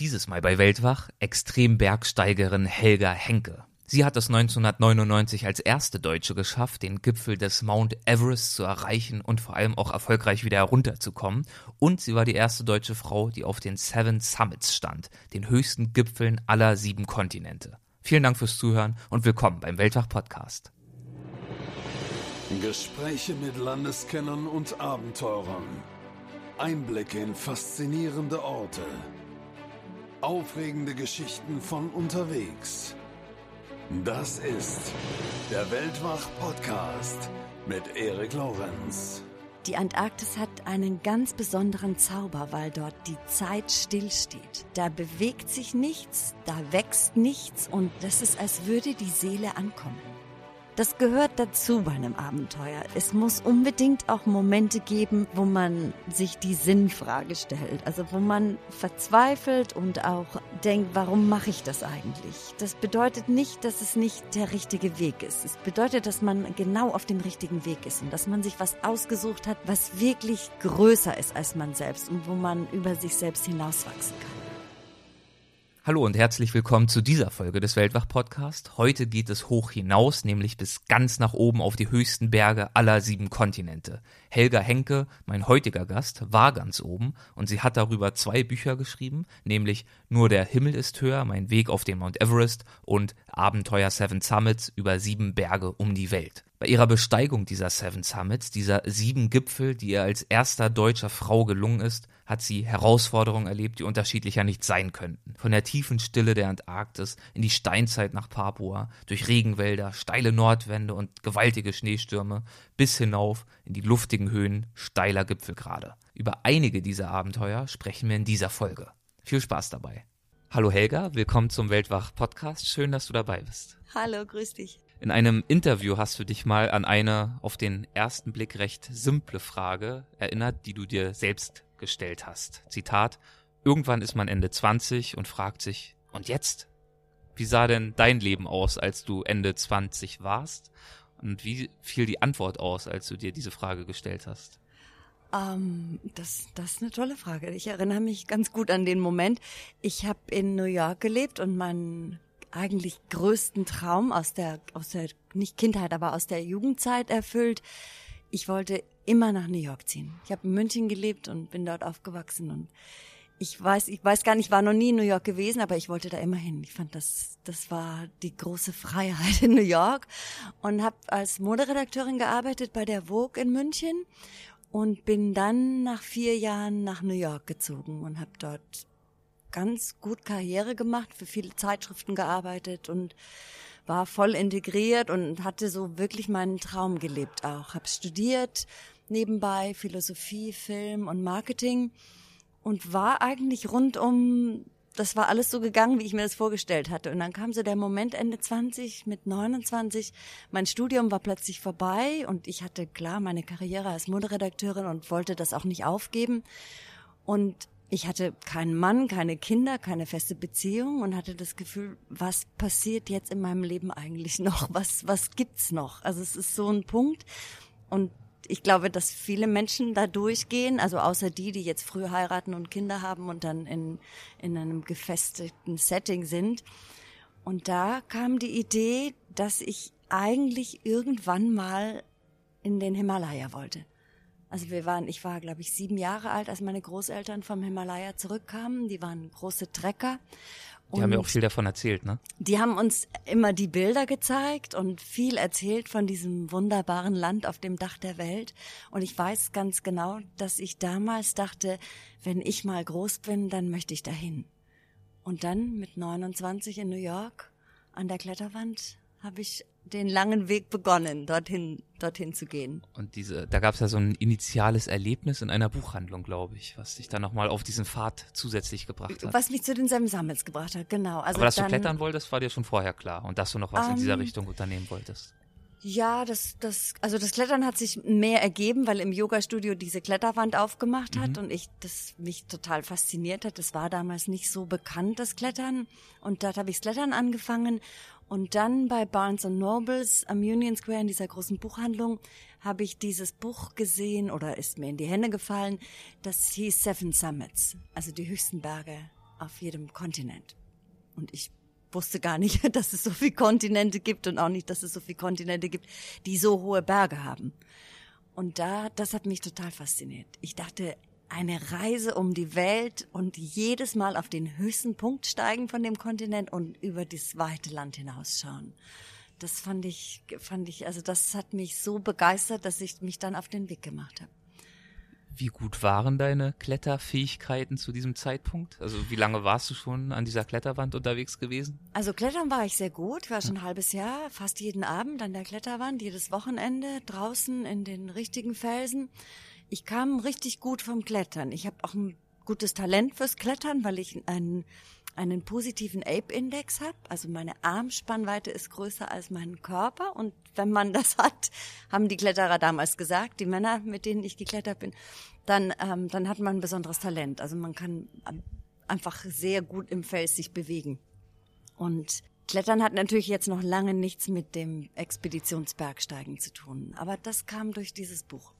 Dieses Mal bei Weltwach Extrembergsteigerin Helga Henke. Sie hat es 1999 als erste Deutsche geschafft, den Gipfel des Mount Everest zu erreichen und vor allem auch erfolgreich wieder herunterzukommen. Und sie war die erste deutsche Frau, die auf den Seven Summits stand, den höchsten Gipfeln aller sieben Kontinente. Vielen Dank fürs Zuhören und willkommen beim Weltwach Podcast. Gespräche mit Landeskennern und Abenteurern. Einblicke in faszinierende Orte Aufregende Geschichten von unterwegs. Das ist der Weltwach-Podcast mit Erik Lorenz. Die Antarktis hat einen ganz besonderen Zauber, weil dort die Zeit stillsteht. Da bewegt sich nichts, da wächst nichts und das ist, als würde die Seele ankommen. Das gehört dazu bei einem Abenteuer. Es muss unbedingt auch Momente geben, wo man sich die Sinnfrage stellt. Also wo man verzweifelt und auch denkt, warum mache ich das eigentlich? Das bedeutet nicht, dass es nicht der richtige Weg ist. Es bedeutet, dass man genau auf dem richtigen Weg ist und dass man sich was ausgesucht hat, was wirklich größer ist als man selbst und wo man über sich selbst hinauswachsen kann. Hallo und herzlich willkommen zu dieser Folge des Weltwach-Podcast. Heute geht es hoch hinaus, nämlich bis ganz nach oben auf die höchsten Berge aller sieben Kontinente. Helga Henke, mein heutiger Gast, war ganz oben und sie hat darüber zwei Bücher geschrieben, nämlich Nur der Himmel ist höher, mein Weg auf den Mount Everest und Abenteuer Seven Summits über sieben Berge um die Welt. Bei ihrer Besteigung dieser Seven Summits, dieser sieben Gipfel, die ihr als erster deutscher Frau gelungen ist, hat sie Herausforderungen erlebt, die unterschiedlicher nicht sein könnten. Von der tiefen Stille der Antarktis in die Steinzeit nach Papua, durch Regenwälder, steile Nordwände und gewaltige Schneestürme, bis hinauf in die luftigen Höhen steiler Gipfelgrade. Über einige dieser Abenteuer sprechen wir in dieser Folge. Viel Spaß dabei. Hallo Helga, willkommen zum Weltwach Podcast. Schön, dass du dabei bist. Hallo, grüß dich. In einem Interview hast du dich mal an eine auf den ersten Blick recht simple Frage erinnert, die du dir selbst gestellt hast. Zitat, irgendwann ist man Ende 20 und fragt sich, und jetzt? Wie sah denn dein Leben aus, als du Ende 20 warst? Und wie fiel die Antwort aus, als du dir diese Frage gestellt hast? Ähm, das, das ist eine tolle Frage. Ich erinnere mich ganz gut an den Moment. Ich habe in New York gelebt und mein eigentlich größten Traum aus der, aus der, nicht Kindheit, aber aus der Jugendzeit erfüllt. Ich wollte immer nach New York ziehen. Ich habe in München gelebt und bin dort aufgewachsen und ich weiß, ich weiß gar nicht, ich war noch nie in New York gewesen, aber ich wollte da immer hin. Ich fand das, das war die große Freiheit in New York und habe als Moderedakteurin gearbeitet bei der Vogue in München und bin dann nach vier Jahren nach New York gezogen und habe dort ganz gut Karriere gemacht, für viele Zeitschriften gearbeitet und war voll integriert und hatte so wirklich meinen Traum gelebt auch. Habe studiert nebenbei Philosophie, Film und Marketing und war eigentlich rundum das war alles so gegangen, wie ich mir das vorgestellt hatte. Und dann kam so der Moment Ende 20 mit 29. Mein Studium war plötzlich vorbei und ich hatte klar meine Karriere als Moderedakteurin und wollte das auch nicht aufgeben. Und ich hatte keinen Mann, keine Kinder, keine feste Beziehung und hatte das Gefühl, was passiert jetzt in meinem Leben eigentlich noch? Was, was gibt's noch? Also es ist so ein Punkt und ich glaube, dass viele Menschen da durchgehen, also außer die, die jetzt früh heiraten und Kinder haben und dann in, in einem gefestigten Setting sind. Und da kam die Idee, dass ich eigentlich irgendwann mal in den Himalaya wollte. Also wir waren, ich war, glaube ich, sieben Jahre alt, als meine Großeltern vom Himalaya zurückkamen. Die waren große Trecker. Die haben ja auch viel davon erzählt, ne? Die haben uns immer die Bilder gezeigt und viel erzählt von diesem wunderbaren Land auf dem Dach der Welt. Und ich weiß ganz genau, dass ich damals dachte, wenn ich mal groß bin, dann möchte ich dahin. Und dann mit 29 in New York an der Kletterwand habe ich den langen Weg begonnen, dorthin, dorthin zu gehen. Und diese, da gab es ja so ein initiales Erlebnis in einer Buchhandlung, glaube ich, was dich dann nochmal auf diesen Pfad zusätzlich gebracht hat. Was mich zu den Samsammels gebracht hat, genau. Also Aber dass dann, du klettern wolltest, war dir schon vorher klar und dass du noch was um, in dieser ähm, Richtung unternehmen wolltest. Ja, das, das, also das Klettern hat sich mehr ergeben, weil im Yoga-Studio diese Kletterwand aufgemacht hat mhm. und ich, das mich total fasziniert hat. Das war damals nicht so bekannt, das Klettern. Und dort habe ich das Klettern angefangen und dann bei Barnes Nobles am Union Square in dieser großen Buchhandlung habe ich dieses Buch gesehen oder ist mir in die Hände gefallen. Das hieß Seven Summits, also die höchsten Berge auf jedem Kontinent. Und ich wusste gar nicht, dass es so viele Kontinente gibt und auch nicht, dass es so viele Kontinente gibt, die so hohe Berge haben. Und da, das hat mich total fasziniert. Ich dachte, eine Reise um die Welt und jedes Mal auf den höchsten Punkt steigen von dem Kontinent und über das weite Land hinausschauen. Das fand ich, fand ich, also das hat mich so begeistert, dass ich mich dann auf den Weg gemacht habe. Wie gut waren deine Kletterfähigkeiten zu diesem Zeitpunkt? Also wie lange warst du schon an dieser Kletterwand unterwegs gewesen? Also Klettern war ich sehr gut, war schon ein halbes Jahr, fast jeden Abend an der Kletterwand, jedes Wochenende draußen in den richtigen Felsen. Ich kam richtig gut vom Klettern. Ich habe auch ein gutes Talent fürs Klettern, weil ich einen, einen positiven Ape-Index habe. Also meine Armspannweite ist größer als mein Körper. Und wenn man das hat, haben die Kletterer damals gesagt, die Männer, mit denen ich geklettert bin, dann, ähm, dann hat man ein besonderes Talent. Also man kann einfach sehr gut im Fels sich bewegen. Und Klettern hat natürlich jetzt noch lange nichts mit dem Expeditionsbergsteigen zu tun. Aber das kam durch dieses Buch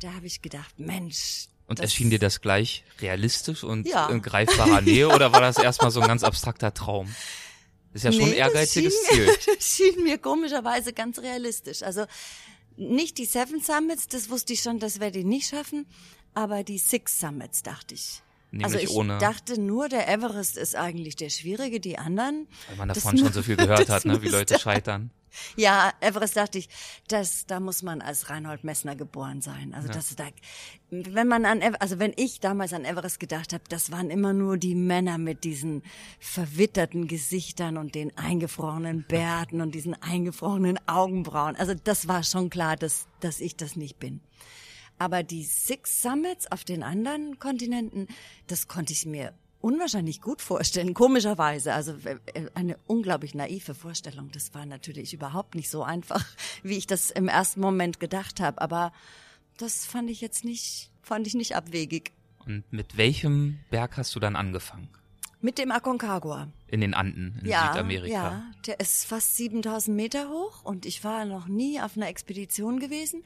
da habe ich gedacht, Mensch. Und erschien dir das gleich realistisch und ja. in greifbarer Nähe oder war das erstmal so ein ganz abstrakter Traum? ist ja schon nee, ein ehrgeiziges schien Ziel. Mir, schien mir komischerweise ganz realistisch. Also nicht die Seven Summits, das wusste ich schon, das werde ich nicht schaffen, aber die Six Summits dachte ich. Nämlich also ich ohne dachte nur, der Everest ist eigentlich der schwierige, die anderen. Weil man davon schon so viel gehört hat, ne, wie Leute scheitern. Ja, Everest dachte ich, das, da muss man als Reinhold Messner geboren sein. Also ja. das da, wenn man an, also wenn ich damals an Everest gedacht habe, das waren immer nur die Männer mit diesen verwitterten Gesichtern und den eingefrorenen Bärten und diesen eingefrorenen Augenbrauen. Also das war schon klar, dass, dass ich das nicht bin. Aber die Six Summits auf den anderen Kontinenten, das konnte ich mir unwahrscheinlich gut vorstellen, komischerweise. Also äh, eine unglaublich naive Vorstellung. Das war natürlich überhaupt nicht so einfach, wie ich das im ersten Moment gedacht habe. Aber das fand ich jetzt nicht, fand ich nicht abwegig. Und mit welchem Berg hast du dann angefangen? Mit dem Aconcagua. In den Anden in ja, Südamerika. Ja, der ist fast 7000 Meter hoch und ich war noch nie auf einer Expedition gewesen.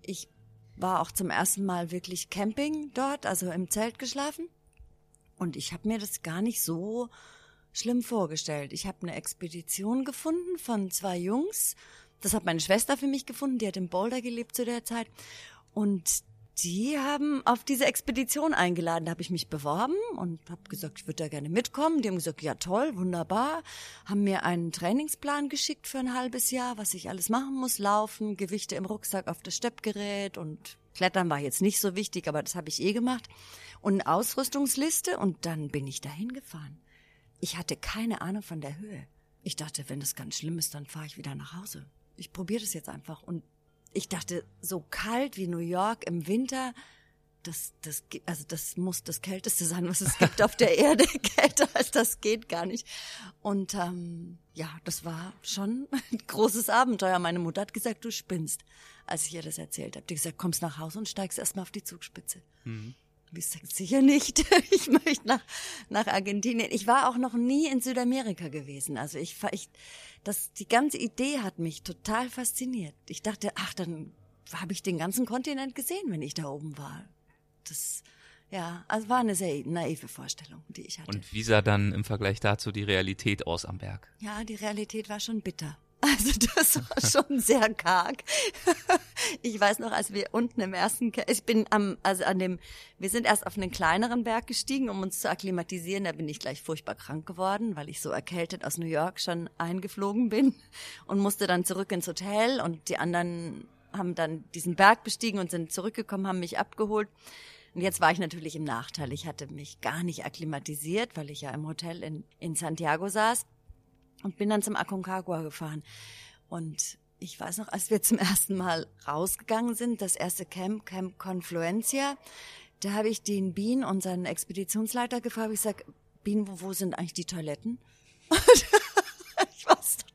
Ich war auch zum ersten Mal wirklich Camping dort, also im Zelt geschlafen. Und ich habe mir das gar nicht so schlimm vorgestellt. Ich habe eine Expedition gefunden von zwei Jungs. Das hat meine Schwester für mich gefunden, die hat in Boulder gelebt zu der Zeit. Und die haben auf diese Expedition eingeladen. Da habe ich mich beworben und habe gesagt, ich würde da gerne mitkommen. Die haben gesagt, ja toll, wunderbar. Haben mir einen Trainingsplan geschickt für ein halbes Jahr, was ich alles machen muss. Laufen, Gewichte im Rucksack auf das Steppgerät und Klettern war jetzt nicht so wichtig, aber das habe ich eh gemacht und eine Ausrüstungsliste und dann bin ich dahin gefahren. Ich hatte keine Ahnung von der Höhe. Ich dachte, wenn das ganz schlimm ist, dann fahre ich wieder nach Hause. Ich probiere das jetzt einfach und ich dachte, so kalt wie New York im Winter, das, das, also das muss das Kälteste sein, was es gibt auf der Erde. Kälter als das geht gar nicht. Und ähm, ja, das war schon ein großes Abenteuer. Meine Mutter hat gesagt, du spinnst, als ich ihr das erzählt habe. Die hat gesagt, kommst nach Hause und steigst erstmal auf die Zugspitze. Mhm. Ich sag, sicher nicht. Ich möchte nach, nach Argentinien. Ich war auch noch nie in Südamerika gewesen. Also ich, ich, das, die ganze Idee hat mich total fasziniert. Ich dachte, ach, dann habe ich den ganzen Kontinent gesehen, wenn ich da oben war. Das, ja, also war eine sehr naive Vorstellung, die ich hatte. Und wie sah dann im Vergleich dazu die Realität aus am Berg? Ja, die Realität war schon bitter. Also das war schon sehr karg. Ich weiß noch, als wir unten im ersten, ich bin am, also an dem, wir sind erst auf einen kleineren Berg gestiegen, um uns zu akklimatisieren. Da bin ich gleich furchtbar krank geworden, weil ich so erkältet aus New York schon eingeflogen bin und musste dann zurück ins Hotel und die anderen haben dann diesen Berg bestiegen und sind zurückgekommen, haben mich abgeholt. Und jetzt war ich natürlich im Nachteil. Ich hatte mich gar nicht akklimatisiert, weil ich ja im Hotel in, in Santiago saß und bin dann zum Aconcagua gefahren. Und ich weiß noch, als wir zum ersten Mal rausgegangen sind, das erste Camp, Camp Confluencia, da habe ich den Bean, unseren Expeditionsleiter, gefragt, ich sag, Bean, wo, wo sind eigentlich die Toiletten?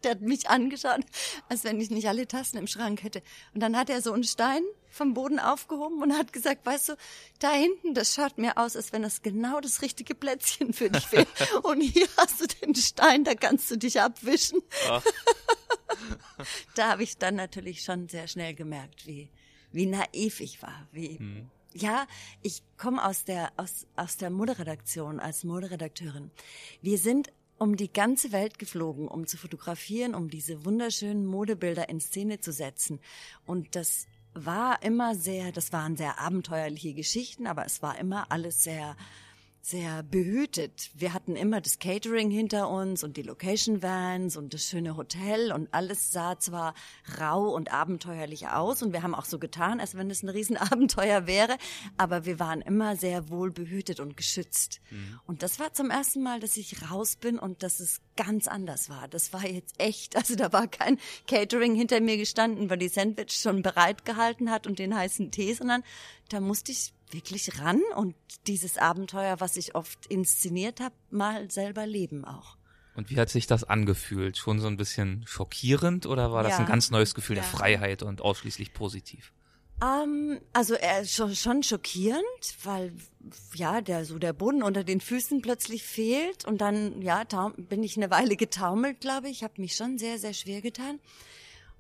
der hat mich angeschaut, als wenn ich nicht alle Tassen im Schrank hätte. Und dann hat er so einen Stein vom Boden aufgehoben und hat gesagt, weißt du, da hinten, das schaut mir aus, als wenn das genau das richtige Plätzchen für dich wäre. und hier hast du den Stein, da kannst du dich abwischen. Ah. da habe ich dann natürlich schon sehr schnell gemerkt, wie, wie naiv ich war, wie, hm. Ja, ich komme aus der aus aus der Moderedaktion als Moderedakteurin. Wir sind um die ganze Welt geflogen, um zu fotografieren, um diese wunderschönen Modebilder in Szene zu setzen. Und das war immer sehr, das waren sehr abenteuerliche Geschichten, aber es war immer alles sehr sehr behütet. Wir hatten immer das Catering hinter uns und die Location Vans und das schöne Hotel und alles sah zwar rau und abenteuerlich aus und wir haben auch so getan, als wenn es ein Riesenabenteuer wäre, aber wir waren immer sehr wohl behütet und geschützt. Mhm. Und das war zum ersten Mal, dass ich raus bin und dass es ganz anders war. Das war jetzt echt, also da war kein Catering hinter mir gestanden, weil die Sandwich schon bereit gehalten hat und den heißen Tee, sondern da musste ich wirklich ran und dieses Abenteuer, was ich oft inszeniert habe, mal selber leben auch. Und wie hat sich das angefühlt? Schon so ein bisschen schockierend oder war das ja, ein ganz neues Gefühl ja. der Freiheit und ausschließlich positiv? Um, ähm, also äh, schon, schon schockierend, weil ja der so der Boden unter den Füßen plötzlich fehlt und dann ja bin ich eine Weile getaumelt, glaube ich, habe mich schon sehr sehr schwer getan.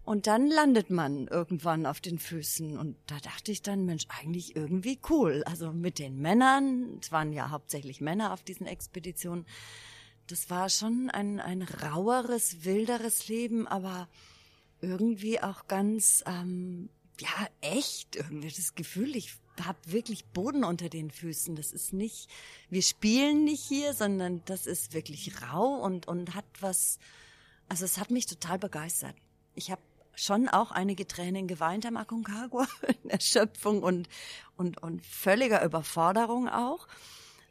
Und dann landet man irgendwann auf den Füßen. Und da dachte ich dann, Mensch, eigentlich irgendwie cool. Also mit den Männern, es waren ja hauptsächlich Männer auf diesen Expeditionen. Das war schon ein, ein raueres, wilderes Leben, aber irgendwie auch ganz, ähm, ja, echt. Irgendwie das Gefühl, ich habe wirklich Boden unter den Füßen. Das ist nicht, wir spielen nicht hier, sondern das ist wirklich rau und, und hat was, also es hat mich total begeistert. Ich habe schon auch einige Tränen geweint am Aconcagua, in Erschöpfung und, und, und völliger Überforderung auch.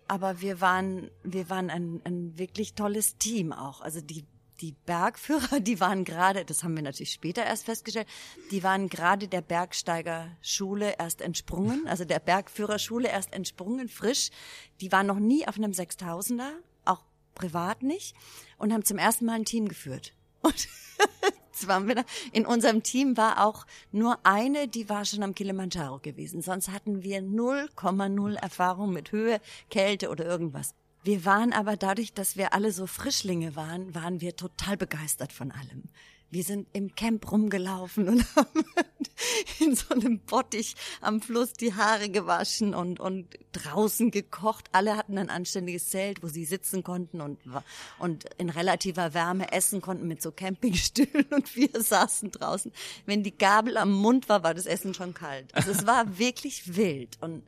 Aber wir waren, wir waren ein, ein wirklich tolles Team auch. Also die, die Bergführer, die waren gerade, das haben wir natürlich später erst festgestellt, die waren gerade der Bergsteigerschule erst entsprungen, also der Bergführerschule erst entsprungen, frisch. Die waren noch nie auf einem Sechstausender, auch privat nicht, und haben zum ersten Mal ein Team geführt. Und da. In unserem Team war auch nur eine, die war schon am Kilimanjaro gewesen. Sonst hatten wir 0,0 Erfahrung mit Höhe, Kälte oder irgendwas. Wir waren aber dadurch, dass wir alle so Frischlinge waren, waren wir total begeistert von allem. Wir sind im Camp rumgelaufen und haben in so einem Bottich am Fluss die Haare gewaschen und, und draußen gekocht. Alle hatten ein anständiges Zelt, wo sie sitzen konnten und, und in relativer Wärme essen konnten mit so Campingstühlen und wir saßen draußen. Wenn die Gabel am Mund war, war das Essen schon kalt. Also es war wirklich wild und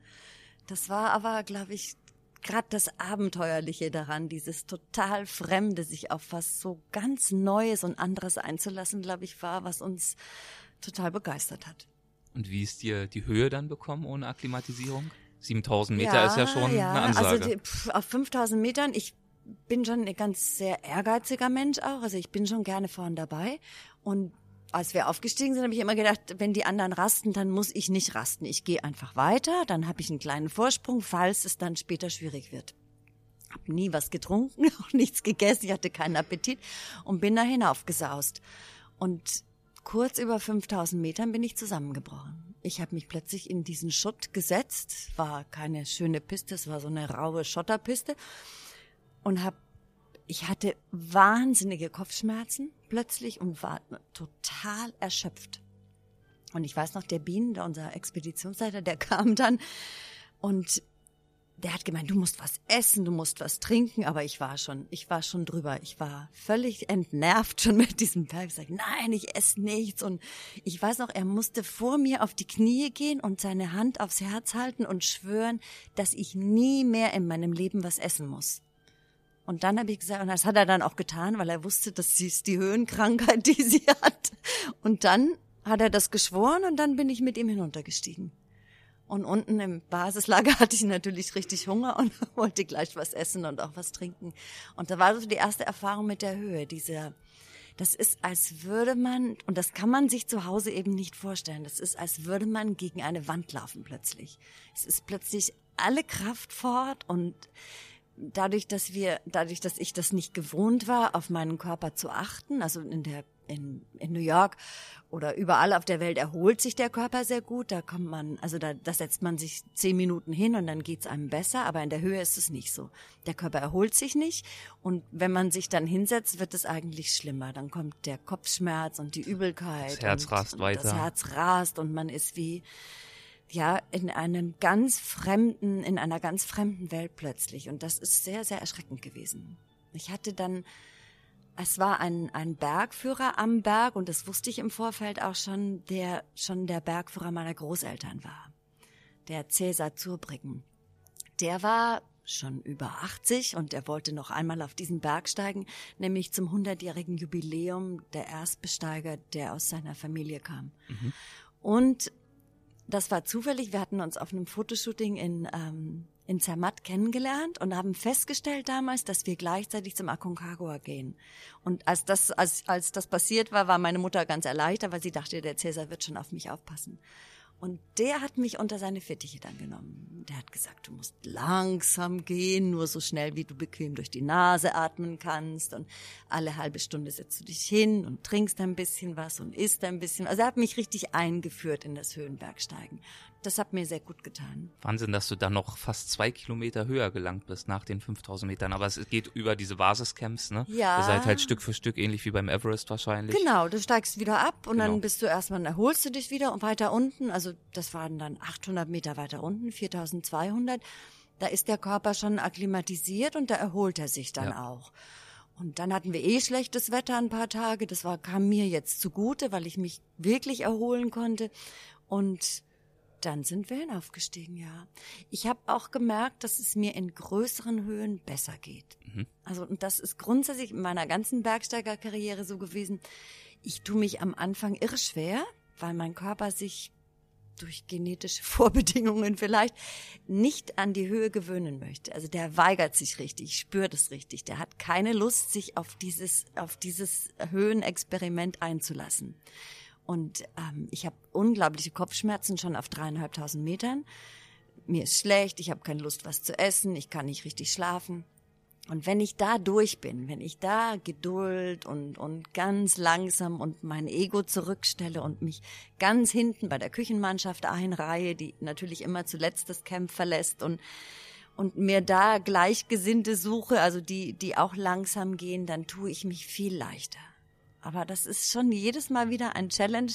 das war aber, glaube ich, gerade das Abenteuerliche daran, dieses total Fremde, sich auf was so ganz Neues und anderes einzulassen, glaube ich, war, was uns total begeistert hat. Und wie ist dir die Höhe dann bekommen ohne Akklimatisierung? 7000 Meter ja, ist ja schon ja, eine Ansage. Also die, pff, auf 5000 Metern, ich bin schon ein ganz sehr ehrgeiziger Mensch auch, also ich bin schon gerne vorn dabei und als wir aufgestiegen sind, habe ich immer gedacht, wenn die anderen rasten, dann muss ich nicht rasten. Ich gehe einfach weiter, dann habe ich einen kleinen Vorsprung, falls es dann später schwierig wird. Hab nie was getrunken, auch nichts gegessen, ich hatte keinen Appetit und bin da hinaufgesaust. Und kurz über 5000 Metern bin ich zusammengebrochen. Ich habe mich plötzlich in diesen Schutt gesetzt, war keine schöne Piste, es war so eine raue Schotterpiste und habe ich hatte wahnsinnige Kopfschmerzen plötzlich und war total erschöpft. Und ich weiß noch, der Bienen, der unser Expeditionsleiter, der kam dann und der hat gemeint, du musst was essen, du musst was trinken, aber ich war schon, ich war schon drüber. Ich war völlig entnervt schon mit diesem Berg. Ich sage, nein, ich esse nichts. Und ich weiß noch, er musste vor mir auf die Knie gehen und seine Hand aufs Herz halten und schwören, dass ich nie mehr in meinem Leben was essen muss. Und dann habe ich gesagt, und das hat er dann auch getan, weil er wusste, dass sie ist die Höhenkrankheit, die sie hat. Und dann hat er das geschworen und dann bin ich mit ihm hinuntergestiegen. Und unten im Basislager hatte ich natürlich richtig Hunger und wollte gleich was essen und auch was trinken. Und da war so die erste Erfahrung mit der Höhe, diese, das ist, als würde man, und das kann man sich zu Hause eben nicht vorstellen, das ist, als würde man gegen eine Wand laufen plötzlich. Es ist plötzlich alle Kraft fort und dadurch, dass wir, dadurch, dass ich das nicht gewohnt war, auf meinen Körper zu achten, also in der in, in New York oder überall auf der Welt erholt sich der Körper sehr gut. Da kommt man, also da, da setzt man sich zehn Minuten hin und dann geht's einem besser, aber in der Höhe ist es nicht so. Der Körper erholt sich nicht und wenn man sich dann hinsetzt, wird es eigentlich schlimmer. Dann kommt der Kopfschmerz und die Übelkeit. Das Herz und, rast und weiter. Das Herz rast und man ist wie, ja, in einem ganz fremden, in einer ganz fremden Welt plötzlich. Und das ist sehr, sehr erschreckend gewesen. Ich hatte dann, es war ein, ein Bergführer am Berg und das wusste ich im Vorfeld auch schon, der schon der Bergführer meiner Großeltern war. Der Cäsar Zurbriggen. Der war schon über 80 und er wollte noch einmal auf diesen Berg steigen, nämlich zum 100-jährigen Jubiläum der Erstbesteiger, der aus seiner Familie kam. Mhm. Und das war zufällig. Wir hatten uns auf einem Fotoshooting in, ähm, in Zermatt kennengelernt und haben festgestellt damals, dass wir gleichzeitig zum Aconcagua gehen. Und als das, als, als das passiert war, war meine Mutter ganz erleichtert, weil sie dachte, der Cäsar wird schon auf mich aufpassen. Und der hat mich unter seine Fittiche dann genommen. Der hat gesagt, du musst langsam gehen, nur so schnell, wie du bequem durch die Nase atmen kannst. Und alle halbe Stunde setzt du dich hin und trinkst ein bisschen was und isst ein bisschen. Also er hat mich richtig eingeführt in das Höhenbergsteigen. Das hat mir sehr gut getan. Wahnsinn, dass du dann noch fast zwei Kilometer höher gelangt bist nach den 5000 Metern. Aber es geht über diese Basiscamps, ne? Ja. Ihr seid halt Stück für Stück ähnlich wie beim Everest wahrscheinlich. Genau, du steigst wieder ab und Genau. dann bist du erstmal, erholst du dich wieder und weiter unten, also das waren dann 800 Meter weiter unten, 4200, da ist der Körper schon akklimatisiert und da erholt er sich dann Ja. auch. Und dann hatten wir eh schlechtes Wetter ein paar Tage. Das war, kam mir jetzt zugute, weil ich mich wirklich erholen konnte. Und dann sind wir hinaufgestiegen, ja. Ich habe auch gemerkt, dass es mir in größeren Höhen besser geht. Also, und das ist grundsätzlich in meiner ganzen Bergsteigerkarriere so gewesen. Ich tue mich am Anfang irre schwer, weil mein Körper sich durch genetische Vorbedingungen vielleicht nicht an die Höhe gewöhnen möchte. Also der weigert sich richtig, ich spüre das richtig. Der hat keine Lust, sich auf dieses, auf dieses Höhenexperiment einzulassen. Und ähm, ich habe unglaubliche Kopfschmerzen schon auf dreieinhalbtausend Metern. Mir ist schlecht, ich habe keine Lust, was zu essen, ich kann nicht richtig schlafen. Und wenn ich da durch bin, wenn ich da Geduld und, und ganz langsam und mein Ego zurückstelle und mich ganz hinten bei der Küchenmannschaft einreihe, die natürlich immer zuletzt das Camp verlässt und, und mir da Gleichgesinnte suche, also die, die auch langsam gehen, dann tue ich mich viel leichter. Aber das ist schon jedes Mal wieder ein Challenge,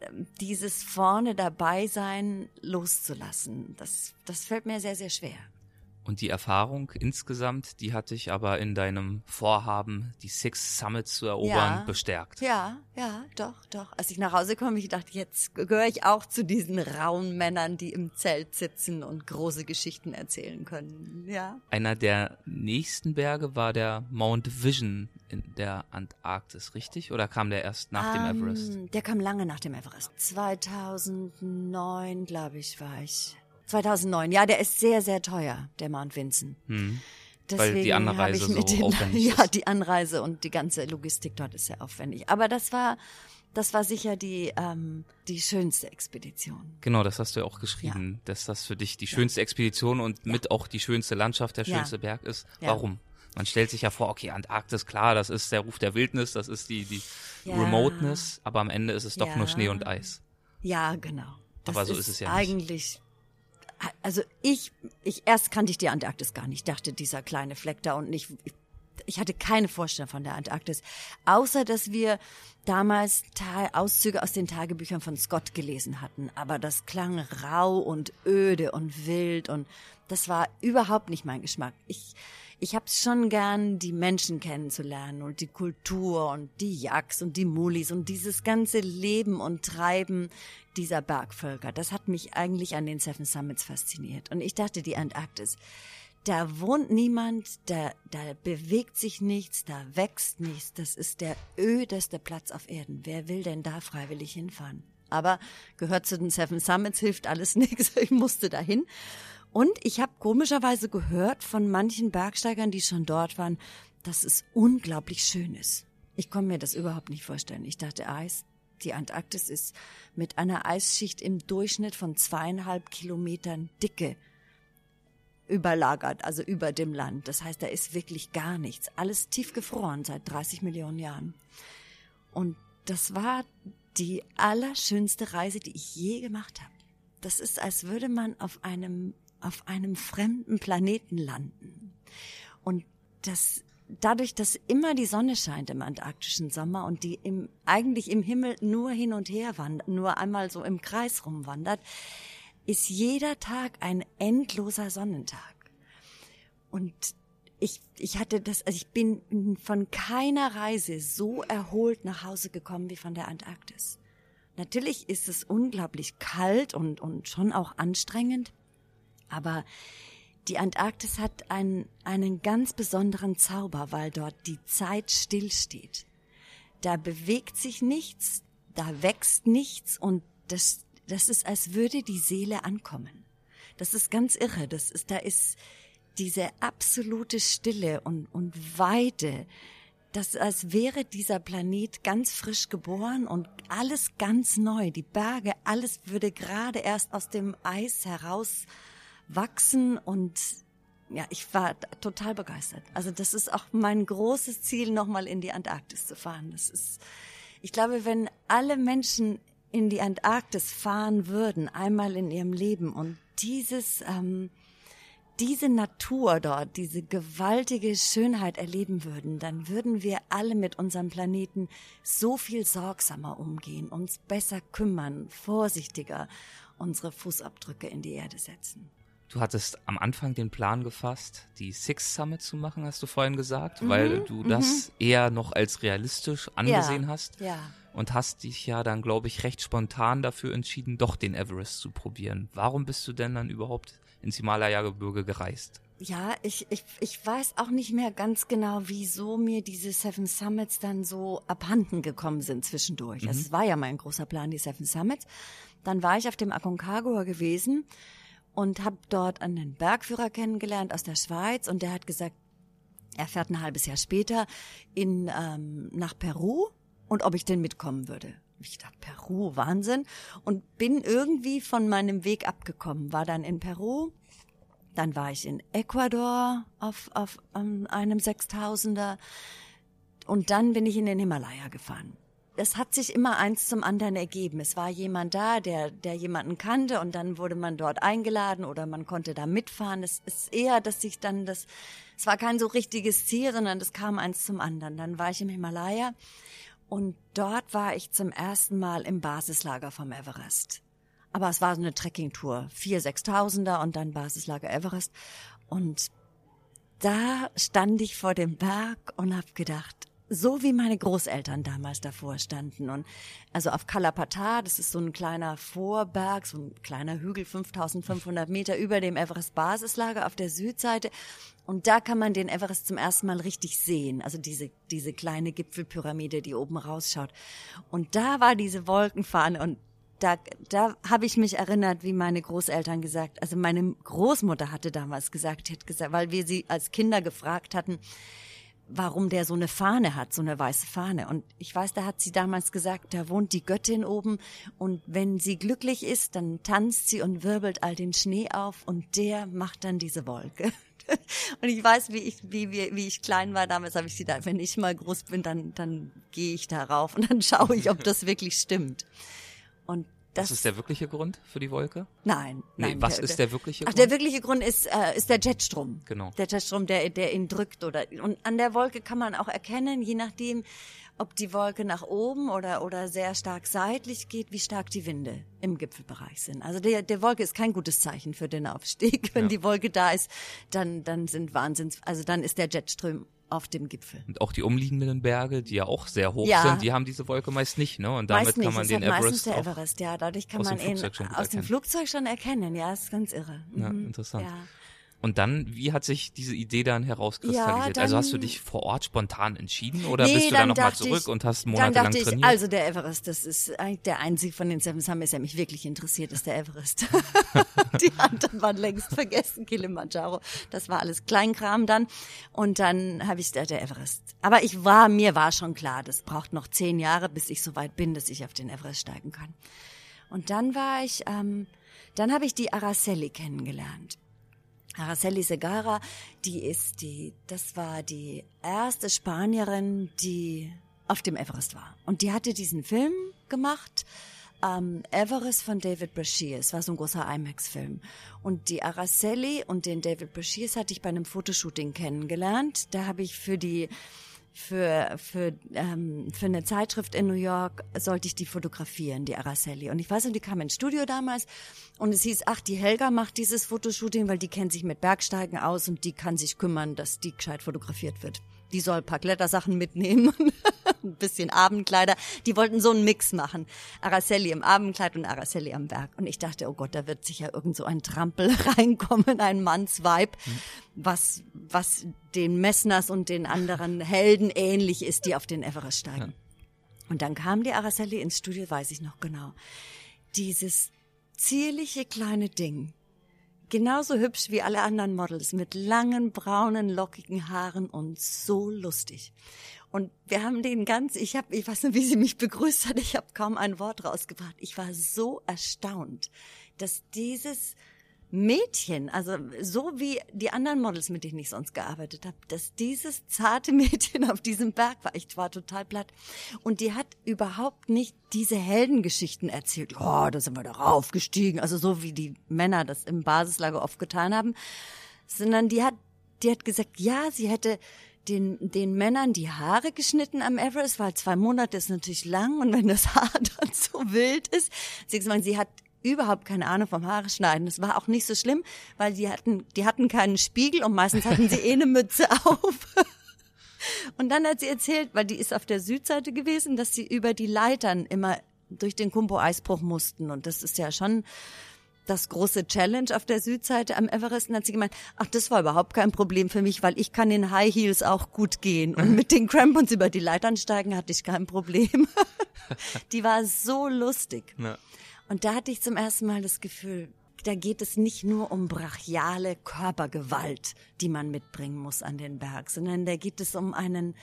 ähm, dieses vorne dabei sein loszulassen. Das, das fällt mir sehr, sehr schwer. Und die Erfahrung insgesamt, die hat dich aber in deinem Vorhaben, die Six Summits zu erobern, Ja. bestärkt. Ja, ja, doch, doch. Als ich nach Hause komme, ich dachte, jetzt gehöre ich auch zu diesen rauen Männern, die im Zelt sitzen und große Geschichten erzählen können. Ja. Einer der nächsten Berge war der Mount Vision in der Antarktis, richtig? Oder kam der erst nach dem Everest? Ähm, Der kam lange nach dem Everest. 2009, glaube ich, war ich. 2009, ja, der ist sehr, sehr teuer, der Mount Vinson. Hm. Deswegen Weil die Anreise ich mit so den, aufwendig Ja, ist. die Anreise und die ganze Logistik dort ist sehr aufwendig. Aber das war, das war sicher die, ähm, die schönste Expedition. Genau, das hast du ja auch geschrieben, dass das für dich die schönste Expedition und mit auch die schönste Landschaft, der Ja. schönste Berg ist. Ja. Warum? Man stellt sich ja vor, okay, Antarktis, klar, das ist der Ruf der Wildnis, das ist die, die Ja. Remoteness, aber am Ende ist es doch Ja. nur Schnee und Eis. Ja, genau. Das Aber so ist es ja nicht. Also ich, ich, erst kannte ich die Antarktis gar nicht, dachte dieser kleine Fleck da unten, ich, ich hatte keine Vorstellung von der Antarktis, außer dass wir damals Ta Auszüge aus den Tagebüchern von Scott gelesen hatten, aber das klang rau und öde und wild und das war überhaupt nicht mein Geschmack. Ich, ich hab's schon gern, die Menschen kennenzulernen und die Kultur und die Yaks und die Mulis und dieses ganze Leben und Treiben dieser Bergvölker. Das hat mich eigentlich an den Seven Summits fasziniert. Und ich dachte, die Antarktis, da wohnt niemand, da, da bewegt sich nichts, da wächst nichts. Das ist der ödeste Platz auf Erden. Wer will denn da freiwillig hinfahren? Aber gehört zu den Seven Summits, hilft alles nichts. Ich musste dahin. Und ich habe komischerweise gehört von manchen Bergsteigern, die schon dort waren, dass es unglaublich schön ist. Ich konnte mir das überhaupt nicht vorstellen. Ich dachte, Eis, die Antarktis ist mit einer Eisschicht im Durchschnitt von zweieinhalb Kilometern Dicke überlagert, also über dem Land. Das heißt, da ist wirklich gar nichts. Alles tiefgefroren seit 30 Millionen Jahren. Und das war die allerschönste Reise, die ich je gemacht habe. Das ist, als würde man auf einem, auf einem fremden Planeten landen. Und das, dadurch, dass immer die Sonne scheint im antarktischen Sommer und die im, eigentlich im Himmel nur hin und her wandert, nur einmal so im Kreis rumwandert, ist jeder Tag ein endloser Sonnentag. Und ich, ich hatte das, also ich bin von keiner Reise so erholt nach Hause gekommen wie von der Antarktis. Natürlich ist es unglaublich kalt und, und schon auch anstrengend, aber die Antarktis hat einen, einen ganz besonderen Zauber, weil dort die Zeit stillsteht. Da bewegt sich nichts, da wächst nichts und das, das ist, als würde die Seele ankommen. Das ist ganz irre. Das ist, da ist diese absolute Stille und, und Weite. Das, als wäre dieser Planet ganz frisch geboren und alles ganz neu. Die Berge, alles würde gerade erst aus dem Eis heraus wachsen und ja, ich war total begeistert. Also das ist auch mein großes Ziel, nochmal in die Antarktis zu fahren. Das ist, ich glaube, wenn alle Menschen in die Antarktis fahren würden, einmal in ihrem Leben und dieses, ähm, diese Natur dort, diese gewaltige Schönheit erleben würden, dann würden wir alle mit unserem Planeten so viel sorgsamer umgehen, uns besser kümmern, vorsichtiger unsere Fußabdrücke in die Erde setzen. Du hattest am Anfang den Plan gefasst, die Six Summit zu machen, hast du vorhin gesagt, mhm, weil du das mhm. eher noch als realistisch angesehen ja, hast. Ja. Und hast dich ja dann, glaube ich, recht spontan dafür entschieden, doch den Everest zu probieren. Warum bist du denn dann überhaupt ins Himalaya-Gebirge gereist? Ja, ich, ich, ich weiß auch nicht mehr ganz genau, wieso mir diese Seven Summits dann so abhanden gekommen sind zwischendurch. Mhm. Es war ja mein großer Plan, die Seven Summits. Dann war ich auf dem Aconcagua gewesen und habe dort einen Bergführer kennengelernt aus der Schweiz. Und der hat gesagt, er fährt ein halbes Jahr später in ähm, nach Peru und ob ich denn mitkommen würde. Ich dachte, Peru, Wahnsinn. Und bin irgendwie von meinem Weg abgekommen, war dann in Peru, dann war ich in Ecuador auf, auf um, einem Sechstausender. Und dann bin ich in den Himalaya gefahren es hat sich immer eins zum anderen ergeben. Es war jemand da, der, der jemanden kannte und dann wurde man dort eingeladen oder man konnte da mitfahren. Es ist eher, dass sich dann das, es war kein so richtiges Ziel, sondern das kam eins zum anderen. Dann war ich im Himalaya und dort war ich zum ersten Mal im Basislager vom Everest. Aber es war so eine Trekkingtour, vier, sechstausender und dann Basislager Everest und da stand ich vor dem Berg und hab gedacht, so wie meine Großeltern damals davor standen. Und also auf Kalapata, das ist so ein kleiner Vorberg, so ein kleiner Hügel, 5500 Meter über dem Everest-Basislager auf der Südseite. Und da kann man den Everest zum ersten Mal richtig sehen. Also diese, diese kleine Gipfelpyramide, die oben rausschaut. Und da war diese Wolkenfahne und da, da habe ich mich erinnert, wie meine Großeltern gesagt, also meine Großmutter hatte damals gesagt, hat gesagt, weil wir sie als Kinder gefragt hatten, warum der so eine Fahne hat, so eine weiße Fahne. Und ich weiß, da hat sie damals gesagt, da wohnt die Göttin oben und wenn sie glücklich ist, dann tanzt sie und wirbelt all den Schnee auf und der macht dann diese Wolke. Und ich weiß, wie ich, wie, wie, wie ich klein war damals, habe ich sie da, wenn ich mal groß bin, dann, dann gehe ich da rauf und dann schaue ich, ob das wirklich stimmt. Und das ist der wirkliche Grund für die Wolke? Nein. Nee, nein, was der, ist der wirkliche Grund? Ach, der wirkliche Grund ist, äh, ist der Jetstrom. Genau. Der Jetstrom, der, der ihn drückt oder, und an der Wolke kann man auch erkennen, je nachdem, ob die Wolke nach oben oder, oder sehr stark seitlich geht, wie stark die Winde im Gipfelbereich sind. Also der, der Wolke ist kein gutes Zeichen für den Aufstieg. Wenn ja. die Wolke da ist, dann, dann sind Wahnsinns, also dann ist der Jetstrom auf dem Gipfel. Und auch die umliegenden Berge, die ja auch sehr hoch ja. sind, die haben diese Wolke meist nicht, ne? Und damit kann man das den Everest meistens der Everest, ja, dadurch kann man ihn aus erkennen. dem Flugzeug schon erkennen. Ja, ist ganz irre. Mhm. Ja, interessant. Ja. Und dann, wie hat sich diese Idee dann herauskristallisiert? Ja, also hast du dich vor Ort spontan entschieden oder nee, bist du dann, dann nochmal zurück ich, und hast monatelang dann trainiert? Ich, also der Everest, das ist der einzige von den Seven Summits, der mich wirklich interessiert, ist der Everest. Die anderen waren längst vergessen, Kilimanjaro. Das war alles Kleinkram dann. Und dann habe ich der, der Everest. Aber ich war, mir war schon klar, das braucht noch zehn Jahre, bis ich so weit bin, dass ich auf den Everest steigen kann. Und dann war ich, ähm, dann habe ich die Araceli kennengelernt. Araceli Segara, die ist die, das war die erste Spanierin, die auf dem Everest war. Und die hatte diesen Film gemacht, ähm, Everest von David Brashear. Es war so ein großer IMAX-Film. Und die Araceli und den David Brashears hatte ich bei einem Fotoshooting kennengelernt. Da habe ich für die für, für, ähm, für eine Zeitschrift in New York sollte ich die fotografieren, die Araceli. Und ich weiß nicht, die kam ins Studio damals und es hieß, ach, die Helga macht dieses Fotoshooting, weil die kennt sich mit Bergsteigen aus und die kann sich kümmern, dass die gescheit fotografiert wird die soll ein paar Klettersachen mitnehmen, ein bisschen Abendkleider. Die wollten so einen Mix machen. Araceli im Abendkleid und Araceli am Berg. Und ich dachte, oh Gott, da wird sicher irgend so ein Trampel reinkommen, ein Mannsweib, was, was den Messners und den anderen Helden ähnlich ist, die auf den Everest steigen. Ja. Und dann kam die Araceli ins Studio, weiß ich noch genau. Dieses zierliche kleine Ding, genauso hübsch wie alle anderen Models, mit langen, braunen, lockigen Haaren und so lustig. Und wir haben den ganz, ich habe, ich weiß nicht, wie sie mich begrüßt hat, ich habe kaum ein Wort rausgebracht. Ich war so erstaunt, dass dieses Mädchen, also so wie die anderen Models, mit denen ich sonst gearbeitet habe, dass dieses zarte Mädchen auf diesem Berg war. Ich war total platt. Und die hat überhaupt nicht diese Heldengeschichten erzählt. Oh, da sind wir da raufgestiegen. Also so wie die Männer das im Basislager oft getan haben. Sondern die hat, die hat gesagt, ja, sie hätte den, den Männern die Haare geschnitten am Everest, weil zwei Monate ist natürlich lang und wenn das Haar dann so wild ist, sie, hat überhaupt keine Ahnung vom Haare schneiden. Das war auch nicht so schlimm, weil die hatten, die hatten keinen Spiegel und meistens hatten sie eh eine Mütze auf. Und dann hat sie erzählt, weil die ist auf der Südseite gewesen, dass sie über die Leitern immer durch den Kumbo-Eisbruch mussten. Und das ist ja schon das große Challenge auf der Südseite am Everest. Und hat sie gemeint, ach, das war überhaupt kein Problem für mich, weil ich kann in High Heels auch gut gehen. Und mit den Crampons über die Leitern steigen hatte ich kein Problem. die war so lustig. Ja. Und da hatte ich zum ersten Mal das Gefühl, da geht es nicht nur um brachiale Körpergewalt, die man mitbringen muss an den Berg, sondern da geht es um einen,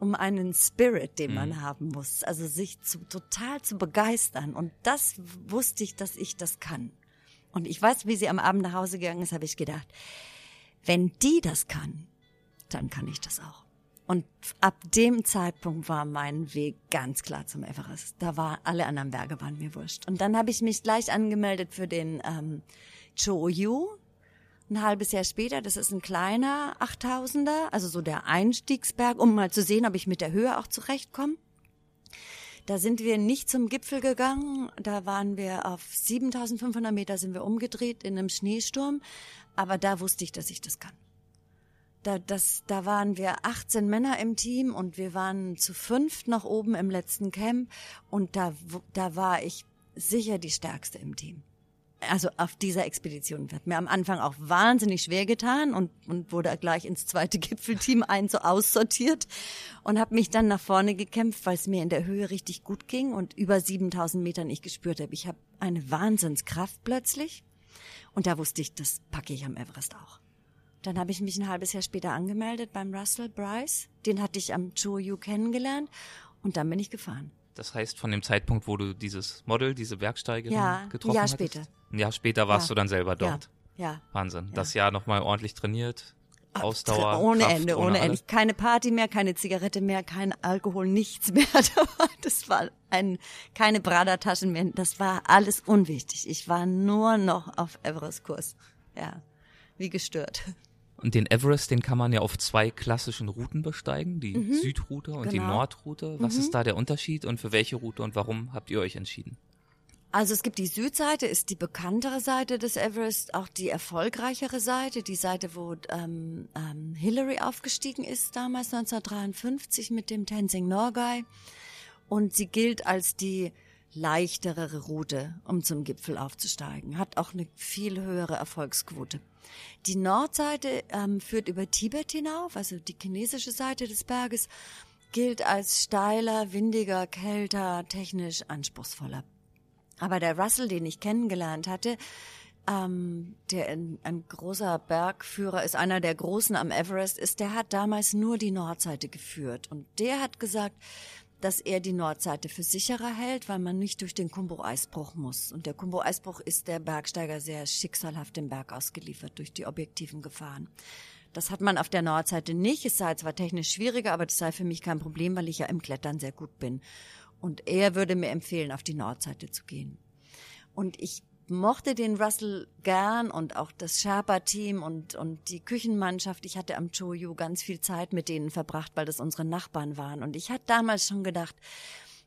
um einen Spirit, den man mhm. haben muss. Also sich zu, total zu begeistern. Und das wusste ich, dass ich das kann. Und ich weiß, wie sie am Abend nach Hause gegangen ist, habe ich gedacht, wenn die das kann, dann kann ich das auch. Und ab dem Zeitpunkt war mein Weg ganz klar zum Everest. Da war alle anderen Berge waren mir wurscht. Und dann habe ich mich gleich angemeldet für den ähm, Choyu. Ein halbes Jahr später, das ist ein kleiner 8000er, also so der Einstiegsberg, um mal zu sehen, ob ich mit der Höhe auch zurechtkomme. Da sind wir nicht zum Gipfel gegangen, da waren wir auf 7500 Meter sind wir umgedreht in einem Schneesturm, aber da wusste ich, dass ich das kann. Da, das, da waren wir 18 Männer im Team und wir waren zu fünft noch oben im letzten Camp und da, da war ich sicher die Stärkste im Team. Also auf dieser Expedition wird mir am Anfang auch wahnsinnig schwer getan und, und wurde gleich ins zweite Gipfelteam ein so aussortiert und habe mich dann nach vorne gekämpft, weil es mir in der Höhe richtig gut ging und über 7000 Metern ich gespürt habe, ich habe eine Wahnsinnskraft plötzlich und da wusste ich, das packe ich am Everest auch. Dann habe ich mich ein halbes Jahr später angemeldet beim Russell Bryce. Den hatte ich am Choyu kennengelernt und dann bin ich gefahren. Das heißt, von dem Zeitpunkt, wo du dieses Model, diese Bergsteigerin ja, getroffen hast? Ja, später. Ein Jahr später warst ja. du dann selber dort. Ja. ja. Wahnsinn. Das Jahr nochmal ordentlich trainiert. Ausdauer. Ohne Kraft, Ende, ohne, ohne Ende. Keine Party mehr, keine Zigarette mehr, kein Alkohol, nichts mehr. Das war ein, keine Bradertaschen mehr. Das war alles unwichtig. Ich war nur noch auf Everest-Kurs. Ja. Wie gestört. Und den Everest, den kann man ja auf zwei klassischen Routen besteigen, die mhm, Südroute und genau. die Nordroute. Was mhm. ist da der Unterschied und für welche Route und warum habt ihr euch entschieden? Also es gibt die Südseite, ist die bekanntere Seite des Everest, auch die erfolgreichere Seite, die Seite, wo ähm, ähm, Hillary aufgestiegen ist damals 1953 mit dem Tenzing Norgay. Und sie gilt als die leichtere Route, um zum Gipfel aufzusteigen, hat auch eine viel höhere Erfolgsquote. Die Nordseite ähm, führt über Tibet hinauf, also die chinesische Seite des Berges gilt als steiler, windiger, kälter, technisch anspruchsvoller. Aber der Russell, den ich kennengelernt hatte, ähm, der ein, ein großer Bergführer ist, einer der Großen am Everest ist, der hat damals nur die Nordseite geführt. Und der hat gesagt, dass er die Nordseite für sicherer hält, weil man nicht durch den Kumbo-Eisbruch muss. Und der Kumbo-Eisbruch ist der Bergsteiger sehr schicksalhaft dem Berg ausgeliefert durch die objektiven Gefahren. Das hat man auf der Nordseite nicht. Es sei zwar technisch schwieriger, aber das sei für mich kein Problem, weil ich ja im Klettern sehr gut bin. Und er würde mir empfehlen, auf die Nordseite zu gehen. Und ich mochte den Russell gern und auch das Sherpa-Team und, und die Küchenmannschaft. Ich hatte am Choyu ganz viel Zeit mit denen verbracht, weil das unsere Nachbarn waren. Und ich hatte damals schon gedacht,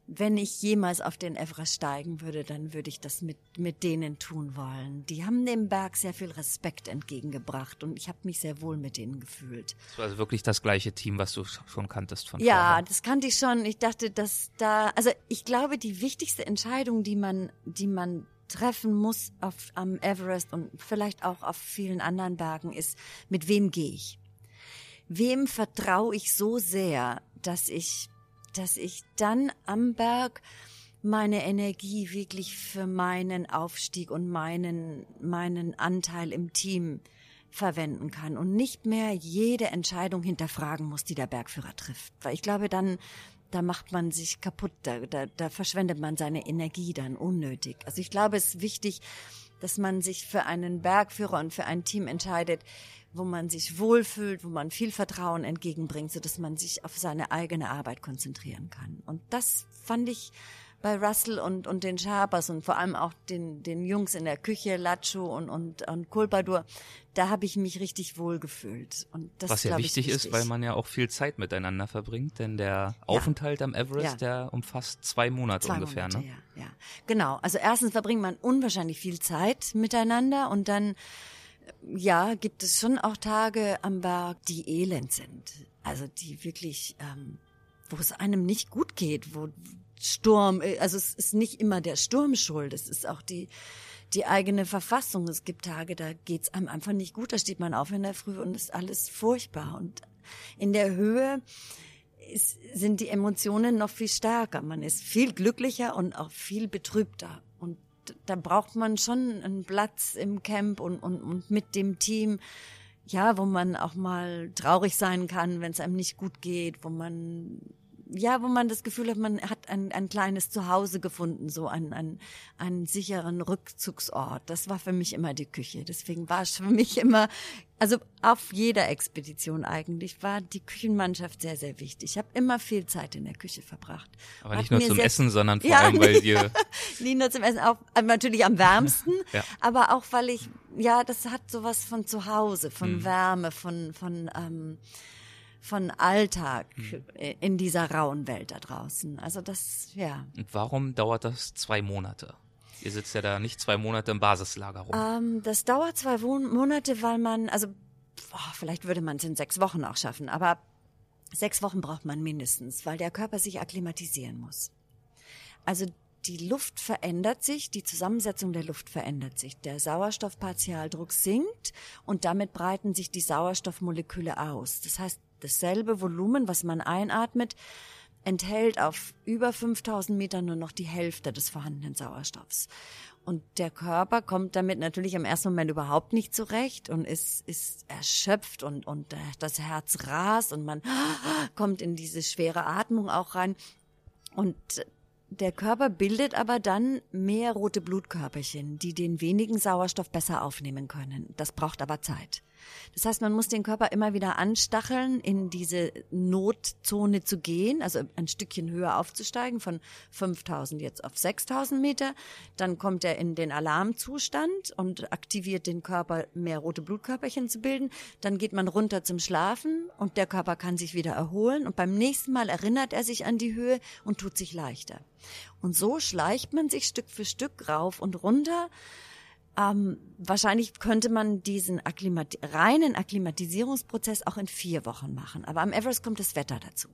wenn ich jemals auf den Everest steigen würde, dann würde ich das mit, mit denen tun wollen. Die haben dem Berg sehr viel Respekt entgegengebracht und ich habe mich sehr wohl mit denen gefühlt. Das war also wirklich das gleiche Team, was du schon kanntest von Ja, vorher. das kannte ich schon. Ich dachte, dass da, also ich glaube, die wichtigste Entscheidung, die man, die man treffen muss auf, am Everest und vielleicht auch auf vielen anderen Bergen ist, mit wem gehe ich? Wem vertraue ich so sehr, dass ich dass ich dann am Berg meine Energie wirklich für meinen Aufstieg und meinen, meinen Anteil im Team verwenden kann und nicht mehr jede Entscheidung hinterfragen muss, die der Bergführer trifft. Weil ich glaube, dann, da macht man sich kaputt, da, da, da verschwendet man seine Energie dann unnötig. Also ich glaube, es ist wichtig, dass man sich für einen Bergführer und für ein Team entscheidet, wo man sich wohlfühlt, wo man viel Vertrauen entgegenbringt, so dass man sich auf seine eigene Arbeit konzentrieren kann. Und das fand ich bei Russell und, und den Sharpers und vor allem auch den, den Jungs in der Küche, Lacho und, und, und Kulpadur, da habe ich mich richtig wohl gefühlt. Und das, Was ja wichtig, ich, ist, weil man ja auch viel Zeit miteinander verbringt, denn der Aufenthalt am Everest, Ja. der umfasst zwei Monate Zwei ungefähr, Monate, ne? ja, ja. Genau. Also erstens verbringt man unwahrscheinlich viel Zeit miteinander und dann, ja, gibt es schon auch Tage am Berg, die elend sind. Also die wirklich, ähm, wo es einem nicht gut geht, wo Sturm, äh, also es ist nicht immer der Sturm schuld, es ist auch die, die eigene Verfassung. Es gibt Tage, da geht's einem einfach nicht gut, da steht man auf in der Früh und ist alles furchtbar. Und in der Höhe ist, sind die Emotionen noch viel stärker. Man ist viel glücklicher und auch viel betrübter. Und da braucht man schon einen Platz im Camp und, und, und mit dem Team, ja, wo man auch mal traurig sein kann, wenn es einem nicht gut geht, wo man ja, wo man das Gefühl hat, man hat ein, ein kleines Zuhause gefunden, so einen, einen, einen sicheren Rückzugsort. Das war für mich immer die Küche. Deswegen war es für mich immer, also auf jeder Expedition eigentlich, war die Küchenmannschaft sehr, sehr wichtig. Ich habe immer viel Zeit in der Küche verbracht. Aber nicht nur zum Essen, sondern vor Ja, allem, weil dir Nie nur zum Essen, auch äh, natürlich am wärmsten, Ja. aber auch weil ich, ja, das hat sowas von zu Hause, von Mhm. Wärme, von, von, ähm, von Alltag Mhm. in dieser rauen Welt da draußen. Also das, ja. Und warum dauert das zwei Monate? Ihr sitzt ja da nicht zwei Monate im Basislager rum. Ähm, das dauert zwei Monate, weil man, also boah, vielleicht würde man es in sechs Wochen auch schaffen, aber sechs Wochen braucht man mindestens, weil der Körper sich akklimatisieren muss. Also die Luft verändert sich, die Zusammensetzung der Luft verändert sich. Der Sauerstoffpartialdruck sinkt und damit breiten sich die Sauerstoffmoleküle aus. Das heißt, dasselbe Volumen, was man einatmet, enthält auf über 5000 Metern nur noch die Hälfte des vorhandenen Sauerstoffs. Und der Körper kommt damit natürlich im ersten Moment überhaupt nicht zurecht und ist, ist erschöpft und, und äh, das Herz rast und man kommt in diese schwere Atmung auch rein. Und der Körper bildet aber dann mehr rote Blutkörperchen, die den wenigen Sauerstoff besser aufnehmen können. Das braucht aber Zeit. Das heißt, man muss den Körper immer wieder anstacheln, in diese Notzone zu gehen, also ein Stückchen höher aufzusteigen, von 5000 jetzt auf 6000 Meter. Dann kommt er in den Alarmzustand und aktiviert den Körper, mehr rote Blutkörperchen zu bilden. Dann geht man runter zum Schlafen und der Körper kann sich wieder erholen. Und beim nächsten Mal erinnert er sich an die Höhe und tut sich leichter. Und so schleicht man sich Stück für Stück rauf und runter. Ähm, wahrscheinlich könnte man diesen Akklimat reinen Akklimatisierungsprozess auch in vier Wochen machen. Aber am Everest kommt das Wetter dazu.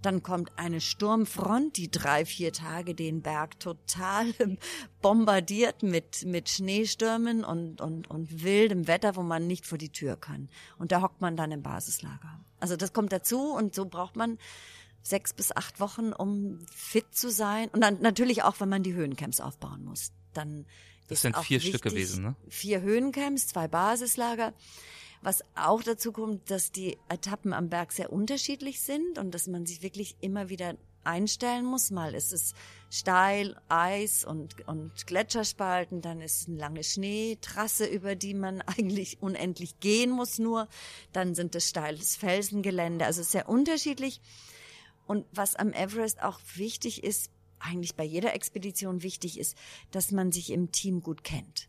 Dann kommt eine Sturmfront, die drei, vier Tage den Berg total bombardiert mit, mit Schneestürmen und, und, und wildem Wetter, wo man nicht vor die Tür kann. Und da hockt man dann im Basislager. Also das kommt dazu und so braucht man sechs bis acht Wochen, um fit zu sein. Und dann natürlich auch, wenn man die Höhencamps aufbauen muss. Dann Das sind vier Stück wichtig, gewesen, ne? Vier Höhencamps, zwei Basislager. Was auch dazu kommt, dass die Etappen am Berg sehr unterschiedlich sind und dass man sich wirklich immer wieder einstellen muss. Mal ist es steil, Eis und, und Gletscherspalten, dann ist es eine lange Schneetrasse, über die man eigentlich unendlich gehen muss nur. Dann sind es steiles Felsengelände, also sehr unterschiedlich. Und was am Everest auch wichtig ist, eigentlich bei jeder Expedition wichtig ist, dass man sich im Team gut kennt.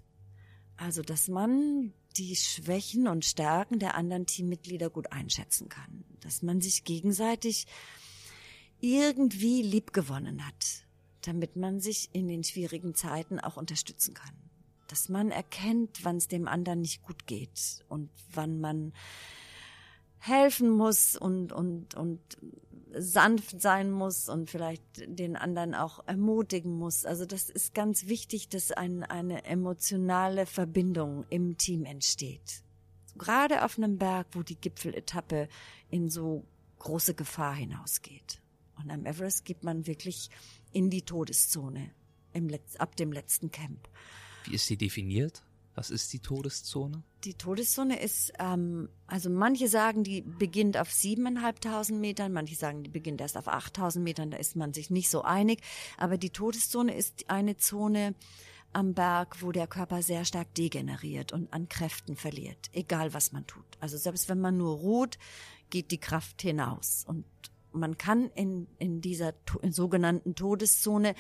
Also, dass man die Schwächen und Stärken der anderen Teammitglieder gut einschätzen kann. Dass man sich gegenseitig irgendwie liebgewonnen hat, damit man sich in den schwierigen Zeiten auch unterstützen kann. Dass man erkennt, wann es dem anderen nicht gut geht und wann man helfen muss und, und, und sanft sein muss und vielleicht den anderen auch ermutigen muss. Also das ist ganz wichtig, dass ein, eine emotionale Verbindung im Team entsteht. Gerade auf einem Berg, wo die Gipfeletappe in so große Gefahr hinausgeht. Und am Everest geht man wirklich in die Todeszone im Letz ab dem letzten Camp. Wie ist sie definiert? Was ist die Todeszone? Die Todeszone ist, ähm, also manche sagen, die beginnt auf siebeneinhalbtausend Metern, manche sagen, die beginnt erst auf achttausend Metern, da ist man sich nicht so einig. Aber die Todeszone ist eine Zone am Berg, wo der Körper sehr stark degeneriert und an Kräften verliert, egal was man tut. Also selbst wenn man nur ruht, geht die Kraft hinaus. Und man kann in, in dieser in sogenannten Todeszone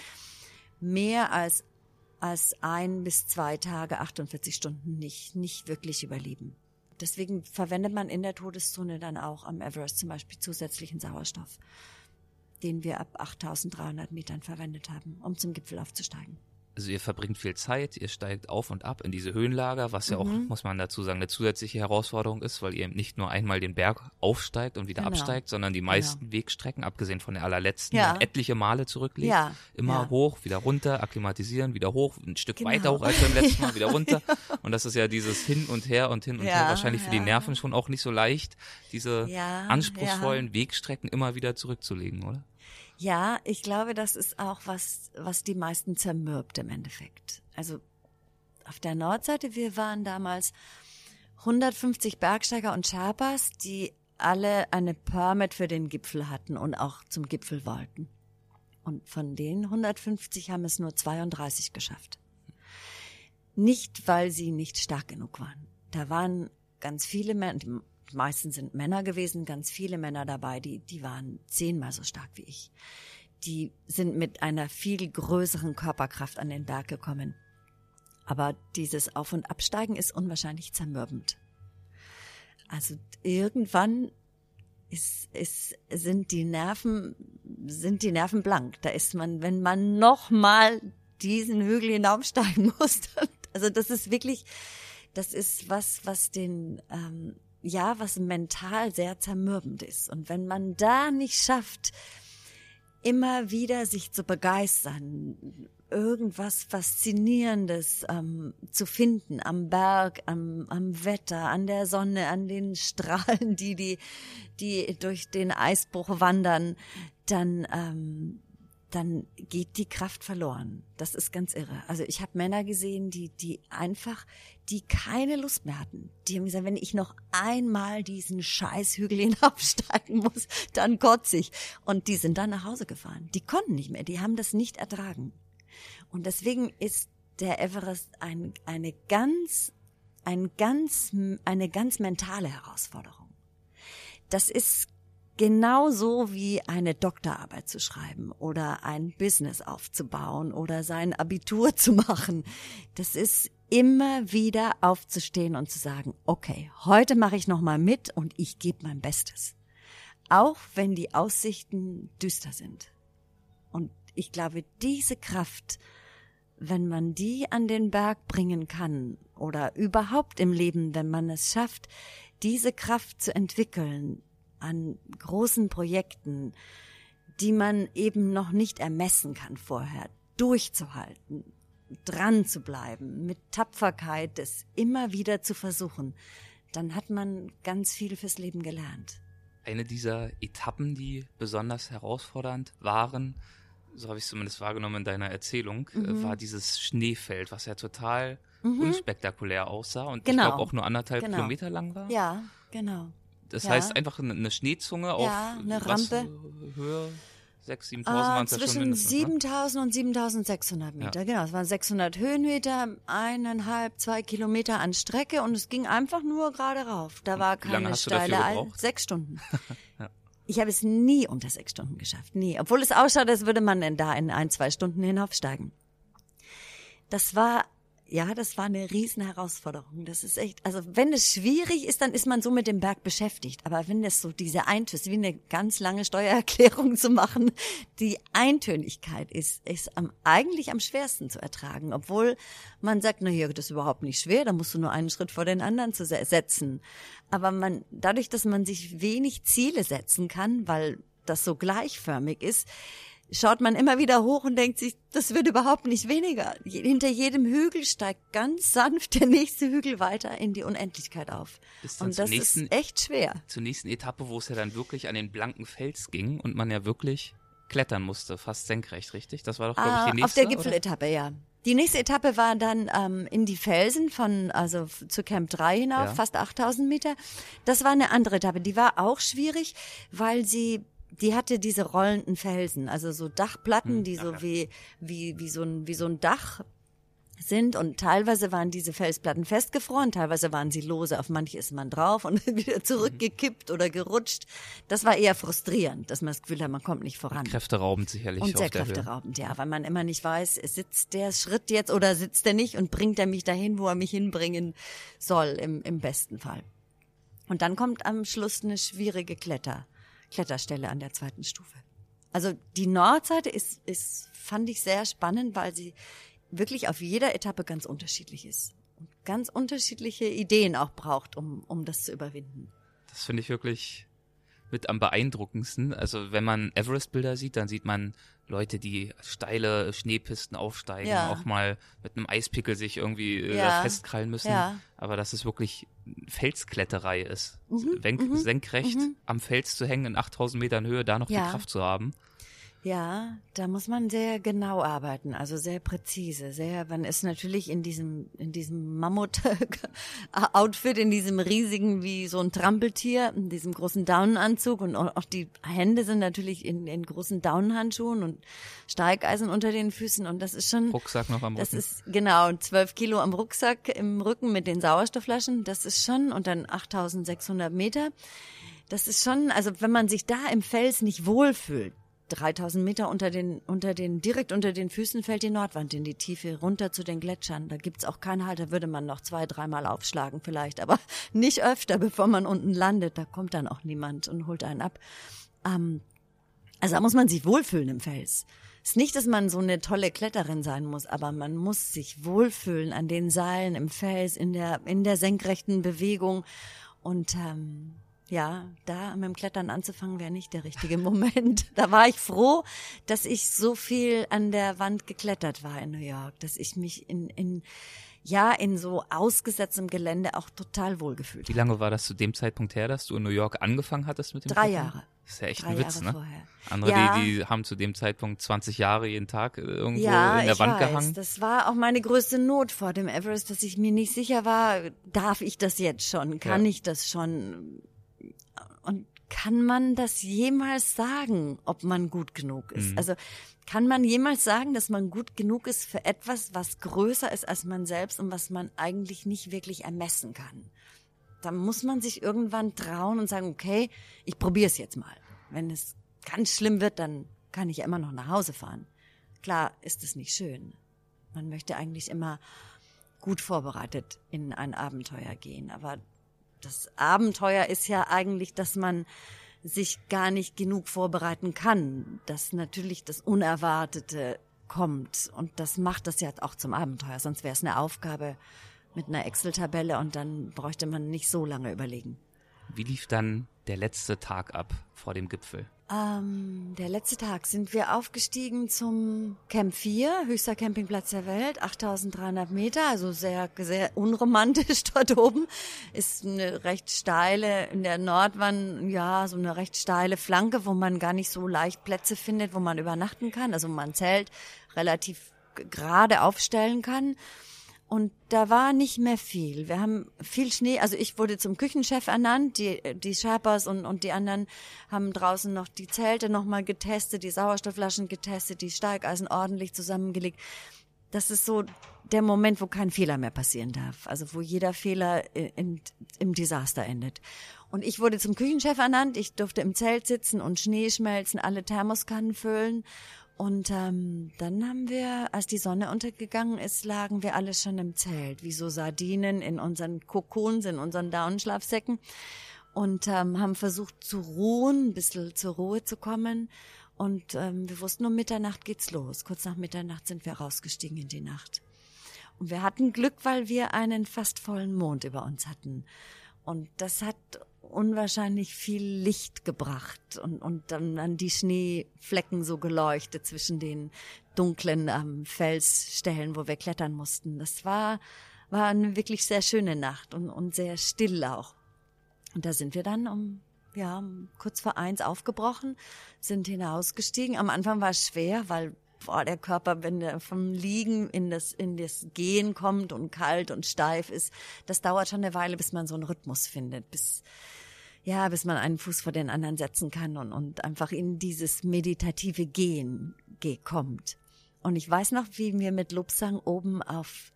mehr als als ein bis zwei Tage, 48 Stunden nicht, nicht wirklich überleben. Deswegen verwendet man in der Todeszone dann auch am Everest zum Beispiel zusätzlichen Sauerstoff, den wir ab 8300 Metern verwendet haben, um zum Gipfel aufzusteigen also ihr verbringt viel Zeit, ihr steigt auf und ab in diese Höhenlager, was ja auch, mhm. muss man dazu sagen, eine zusätzliche Herausforderung ist, weil ihr nicht nur einmal den Berg aufsteigt und wieder genau. absteigt, sondern die meisten genau. Wegstrecken, abgesehen von der allerletzten, ja. etliche Male zurücklegt. Ja. Immer ja. hoch, wieder runter, akklimatisieren, wieder hoch, ein Stück genau. weiter hoch als beim letzten Mal, wieder runter. Und das ist ja dieses Hin und Her und Hin und Her, wahrscheinlich für die Nerven schon auch nicht so leicht, diese anspruchsvollen Wegstrecken immer wieder zurückzulegen, oder? Ja, ich glaube, das ist auch was, was die meisten zermürbt im Endeffekt. Also auf der Nordseite, wir waren damals 150 Bergsteiger und Sherpas, die alle eine Permit für den Gipfel hatten und auch zum Gipfel wollten. Und von den 150 haben es nur 32 geschafft. Nicht, weil sie nicht stark genug waren. Da waren ganz viele Männer, meistens sind Männer gewesen, ganz viele Männer dabei, die, die waren zehnmal so stark wie ich. Die sind mit einer viel größeren Körperkraft an den Berg gekommen. Aber dieses Auf- und Absteigen ist unwahrscheinlich zermürbend. Also irgendwann ist, ist, sind die Nerven, sind die Nerven blank. Da ist man, wenn man nochmal diesen Hügel hinaufsteigen muss. also das ist wirklich, das ist was, was den ähm, ja, was mental sehr zermürbend ist. Und wenn man da nicht schafft, immer wieder sich zu begeistern, irgendwas Faszinierendes ähm, zu finden am Berg, am, am Wetter, an der Sonne, an den Strahlen, die, die, die durch den Eisbruch wandern, dann, ähm, dann geht die Kraft verloren. Das ist ganz irre. Also ich habe Männer gesehen, die, die einfach, die keine Lust mehr hatten. Die haben gesagt, wenn ich noch einmal diesen Scheißhügel hinaufsteigen muss, dann kotze ich. Und die sind dann nach Hause gefahren. Die konnten nicht mehr, die haben das nicht ertragen. Und deswegen ist der Everest ein, eine ganz, ein ganz, eine ganz mentale Herausforderung. Das ist genauso wie eine Doktorarbeit zu schreiben oder ein Business aufzubauen oder sein Abitur zu machen. Das ist immer wieder aufzustehen und zu sagen, okay, heute mache ich noch mal mit und ich gebe mein Bestes. Auch wenn die Aussichten düster sind. Und ich glaube, diese Kraft, wenn man die an den Berg bringen kann oder überhaupt im Leben, wenn man es schafft, diese Kraft zu entwickeln, an großen Projekten, die man eben noch nicht ermessen kann vorher, durchzuhalten, dran zu bleiben, mit Tapferkeit es immer wieder zu versuchen, dann hat man ganz viel fürs Leben gelernt. Eine dieser Etappen, die besonders herausfordernd waren, so habe ich es zumindest wahrgenommen in deiner Erzählung, äh, mhm. war dieses Schneefeld, was ja total mhm. unspektakulär aussah und genau. ich glaube auch nur anderthalb genau. Kilometer lang war. Ja, genau. Das ja. heißt einfach eine Schneezunge auf ja, eine Rampe. Höhe 6.000, 7.000 ah, waren es ja schon mindestens. Zwischen 7.000 und 7.600 Meter, ja. genau. Es waren 600 Höhenmeter, eineinhalb, zwei Kilometer an Strecke und es ging einfach nur gerade rauf. Da war keine steile Al Sechs Stunden. ja. Ich habe es nie unter sechs Stunden geschafft, nie. Obwohl es ausschaut, als würde man denn da in ein, zwei Stunden hinaufsteigen. Das war ja, das war eine riesen Herausforderung. Das ist echt, also wenn es schwierig ist, dann ist man so mit dem Berg beschäftigt. Aber wenn es so diese Eintönigkeit, wie eine ganz lange Steuererklärung zu machen, die Eintönigkeit ist, ist am, eigentlich am schwersten zu ertragen. Obwohl man sagt, na hier, das ist überhaupt nicht schwer, da musst du nur einen Schritt vor den anderen zu setzen. Aber man, dadurch, dass man sich wenig Ziele setzen kann, weil das so gleichförmig ist, schaut man immer wieder hoch und denkt sich, das wird überhaupt nicht weniger. Hinter jedem Hügel steigt ganz sanft der nächste Hügel weiter in die Unendlichkeit auf. Und das nächsten, ist echt schwer. Zur nächsten Etappe, wo es ja dann wirklich an den blanken Fels ging und man ja wirklich klettern musste, fast senkrecht, richtig? Das war doch, glaube ah, ich, die nächste. Auf der Gipfeletappe, ja. Die nächste Etappe war dann ähm, in die Felsen von, also zu Camp 3 hinauf, ja. fast 8000 Meter. Das war eine andere Etappe. Die war auch schwierig, weil sie die hatte diese rollenden Felsen, also so Dachplatten, hm, die so wie, wie, wie so ein, wie so ein Dach sind und teilweise waren diese Felsplatten festgefroren, teilweise waren sie lose, auf manche ist man drauf und wieder zurückgekippt oder gerutscht. Das war eher frustrierend, dass man das Gefühl hat, man kommt nicht voran. Kräfteraubend sicherlich. Und sehr kräfteraubend, ja, weil man immer nicht weiß, sitzt der Schritt jetzt oder sitzt er nicht und bringt er mich dahin, wo er mich hinbringen soll, im, im besten Fall. Und dann kommt am Schluss eine schwierige Kletter. Kletterstelle an der zweiten Stufe. Also die Nordseite ist, ist, fand ich sehr spannend, weil sie wirklich auf jeder Etappe ganz unterschiedlich ist. Und ganz unterschiedliche Ideen auch braucht, um, um das zu überwinden. Das finde ich wirklich mit am beeindruckendsten. Also wenn man Everest-Bilder sieht, dann sieht man Leute, die steile Schneepisten aufsteigen, ja. auch mal mit einem Eispickel sich irgendwie äh, ja. festkrallen müssen. Ja. Aber dass es wirklich Felskletterei ist. Mhm. mhm. Senkrecht mhm. am Fels zu hängen in 8000 Metern Höhe, da noch die Kraft zu haben. Ja, da muss man sehr genau arbeiten, also sehr präzise, sehr, man ist natürlich in diesem, in diesem Mammut-Outfit, in diesem riesigen, wie so ein Trampeltier, in diesem großen Daunenanzug und auch die Hände sind natürlich in, in großen Daunenhandschuhen und Steigeisen unter den Füßen und das ist schon. Rucksack noch am Rücken. Das ist, genau, zwölf Kilo am Rucksack im Rücken mit den Sauerstoffflaschen, das ist schon, und dann 8600 Meter. Das ist schon, also wenn man sich da im Fels nicht wohlfühlt, 3000 Meter unter den, unter den, direkt unter den Füßen fällt die Nordwand in die Tiefe, runter zu den Gletschern. Da gibt's auch keinen Halt, da würde man noch zwei, dreimal aufschlagen vielleicht, aber nicht öfter, bevor man unten landet. Da kommt dann auch niemand und holt einen ab. Ähm, also da muss man sich wohlfühlen im Fels. Ist nicht, dass man so eine tolle Kletterin sein muss, aber man muss sich wohlfühlen an den Seilen im Fels, in der, in der senkrechten Bewegung und ähm, ja, da mit dem Klettern anzufangen wäre nicht der richtige Moment. Da war ich froh, dass ich so viel an der Wand geklettert war in New York, dass ich mich in, in ja, in so ausgesetztem Gelände auch total wohlgefühlt Wie lange war das zu dem Zeitpunkt her, dass du in New York angefangen hattest mit dem Drei Klettern? Jahre. Das ist ja echt Drei ein Witz, Jahre ne? Vorher. Andere, ja. die, die haben zu dem Zeitpunkt 20 Jahre jeden Tag äh, irgendwo ja, in der Wand weiß. gehangen. Das war auch meine größte Not vor dem Everest, dass ich mir nicht sicher war, darf ich das jetzt schon? Kann ja. ich das schon? Und kann man das jemals sagen, ob man gut genug ist? Mhm. Also kann man jemals sagen, dass man gut genug ist für etwas, was größer ist als man selbst und was man eigentlich nicht wirklich ermessen kann? Da muss man sich irgendwann trauen und sagen, okay, ich probiere es jetzt mal. Wenn es ganz schlimm wird, dann kann ich ja immer noch nach Hause fahren. Klar ist es nicht schön. Man möchte eigentlich immer gut vorbereitet in ein Abenteuer gehen, aber das Abenteuer ist ja eigentlich, dass man sich gar nicht genug vorbereiten kann, dass natürlich das Unerwartete kommt. Und das macht das ja auch zum Abenteuer. Sonst wäre es eine Aufgabe mit einer Excel-Tabelle und dann bräuchte man nicht so lange überlegen. Wie lief dann der letzte Tag ab vor dem Gipfel? Ähm, der letzte Tag sind wir aufgestiegen zum Camp 4, höchster Campingplatz der Welt, 8300 Meter, also sehr, sehr unromantisch dort oben. Ist eine recht steile, in der Nordwand, ja, so eine recht steile Flanke, wo man gar nicht so leicht Plätze findet, wo man übernachten kann. Also man Zelt relativ gerade aufstellen kann. Und da war nicht mehr viel. Wir haben viel Schnee. Also ich wurde zum Küchenchef ernannt. Die, die Sherpas und, und die anderen haben draußen noch die Zelte nochmal getestet, die Sauerstoffflaschen getestet, die Steigeisen ordentlich zusammengelegt. Das ist so der Moment, wo kein Fehler mehr passieren darf. Also wo jeder Fehler in, im Desaster endet. Und ich wurde zum Küchenchef ernannt. Ich durfte im Zelt sitzen und Schnee schmelzen, alle Thermoskannen füllen Und ähm, dann haben wir, als die Sonne untergegangen ist, lagen wir alle schon im Zelt, wie so Sardinen in unseren Kokons, in unseren Daunenschlafsäcken und ähm, haben versucht zu ruhen, ein bisschen zur Ruhe zu kommen. Und ähm, wir wussten, um Mitternacht geht's los. Kurz nach Mitternacht sind wir rausgestiegen in die Nacht. Und wir hatten Glück, weil wir einen fast vollen Mond über uns hatten. Und das hat unwahrscheinlich viel Licht gebracht und, und dann an die Schneeflecken so geleuchtet zwischen den dunklen ähm, Felsstellen, wo wir klettern mussten. Das war, war eine wirklich sehr schöne Nacht und, und sehr still auch. Und da sind wir dann um, ja, kurz vor eins aufgebrochen, sind hinausgestiegen. Am Anfang war es schwer, weil boah, der Körper, wenn der vom Liegen in das, in das Gehen kommt und kalt und steif ist, das dauert schon eine Weile, bis man so einen Rhythmus findet, bis, ja, bis man einen Fuß vor den anderen setzen kann und, und einfach in dieses meditative Gehen kommt. Und ich weiß noch, wie wir mit Lobsang oben auf,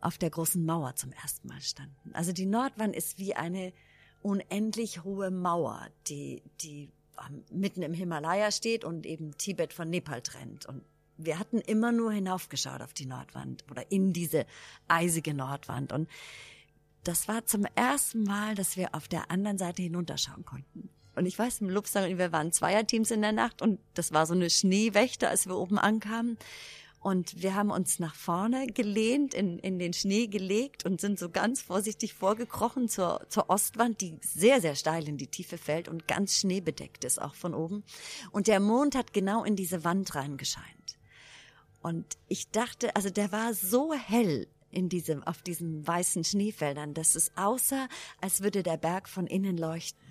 auf der großen Mauer zum ersten Mal standen. Also die Nordwand ist wie eine unendlich hohe Mauer, die, die mitten im Himalaya steht und eben Tibet von Nepal trennt. Und wir hatten immer nur hinaufgeschaut auf die Nordwand oder in diese eisige Nordwand. Und das war zum ersten Mal, dass wir auf der anderen Seite hinunterschauen konnten. Und ich weiß, im Lupsang, wir waren Zweierteams in der Nacht und das war so eine Schneewächter, als wir oben ankamen. Und wir haben uns nach vorne gelehnt, in, in den Schnee gelegt und sind so ganz vorsichtig vorgekrochen zur, zur Ostwand, die sehr, sehr steil in die Tiefe fällt und ganz schneebedeckt ist, auch von oben. Und der Mond hat genau in diese Wand reingescheint. Und ich dachte, also der war so hell in diesem, auf diesen weißen Schneefeldern, dass es aussah, als würde der Berg von innen leuchten.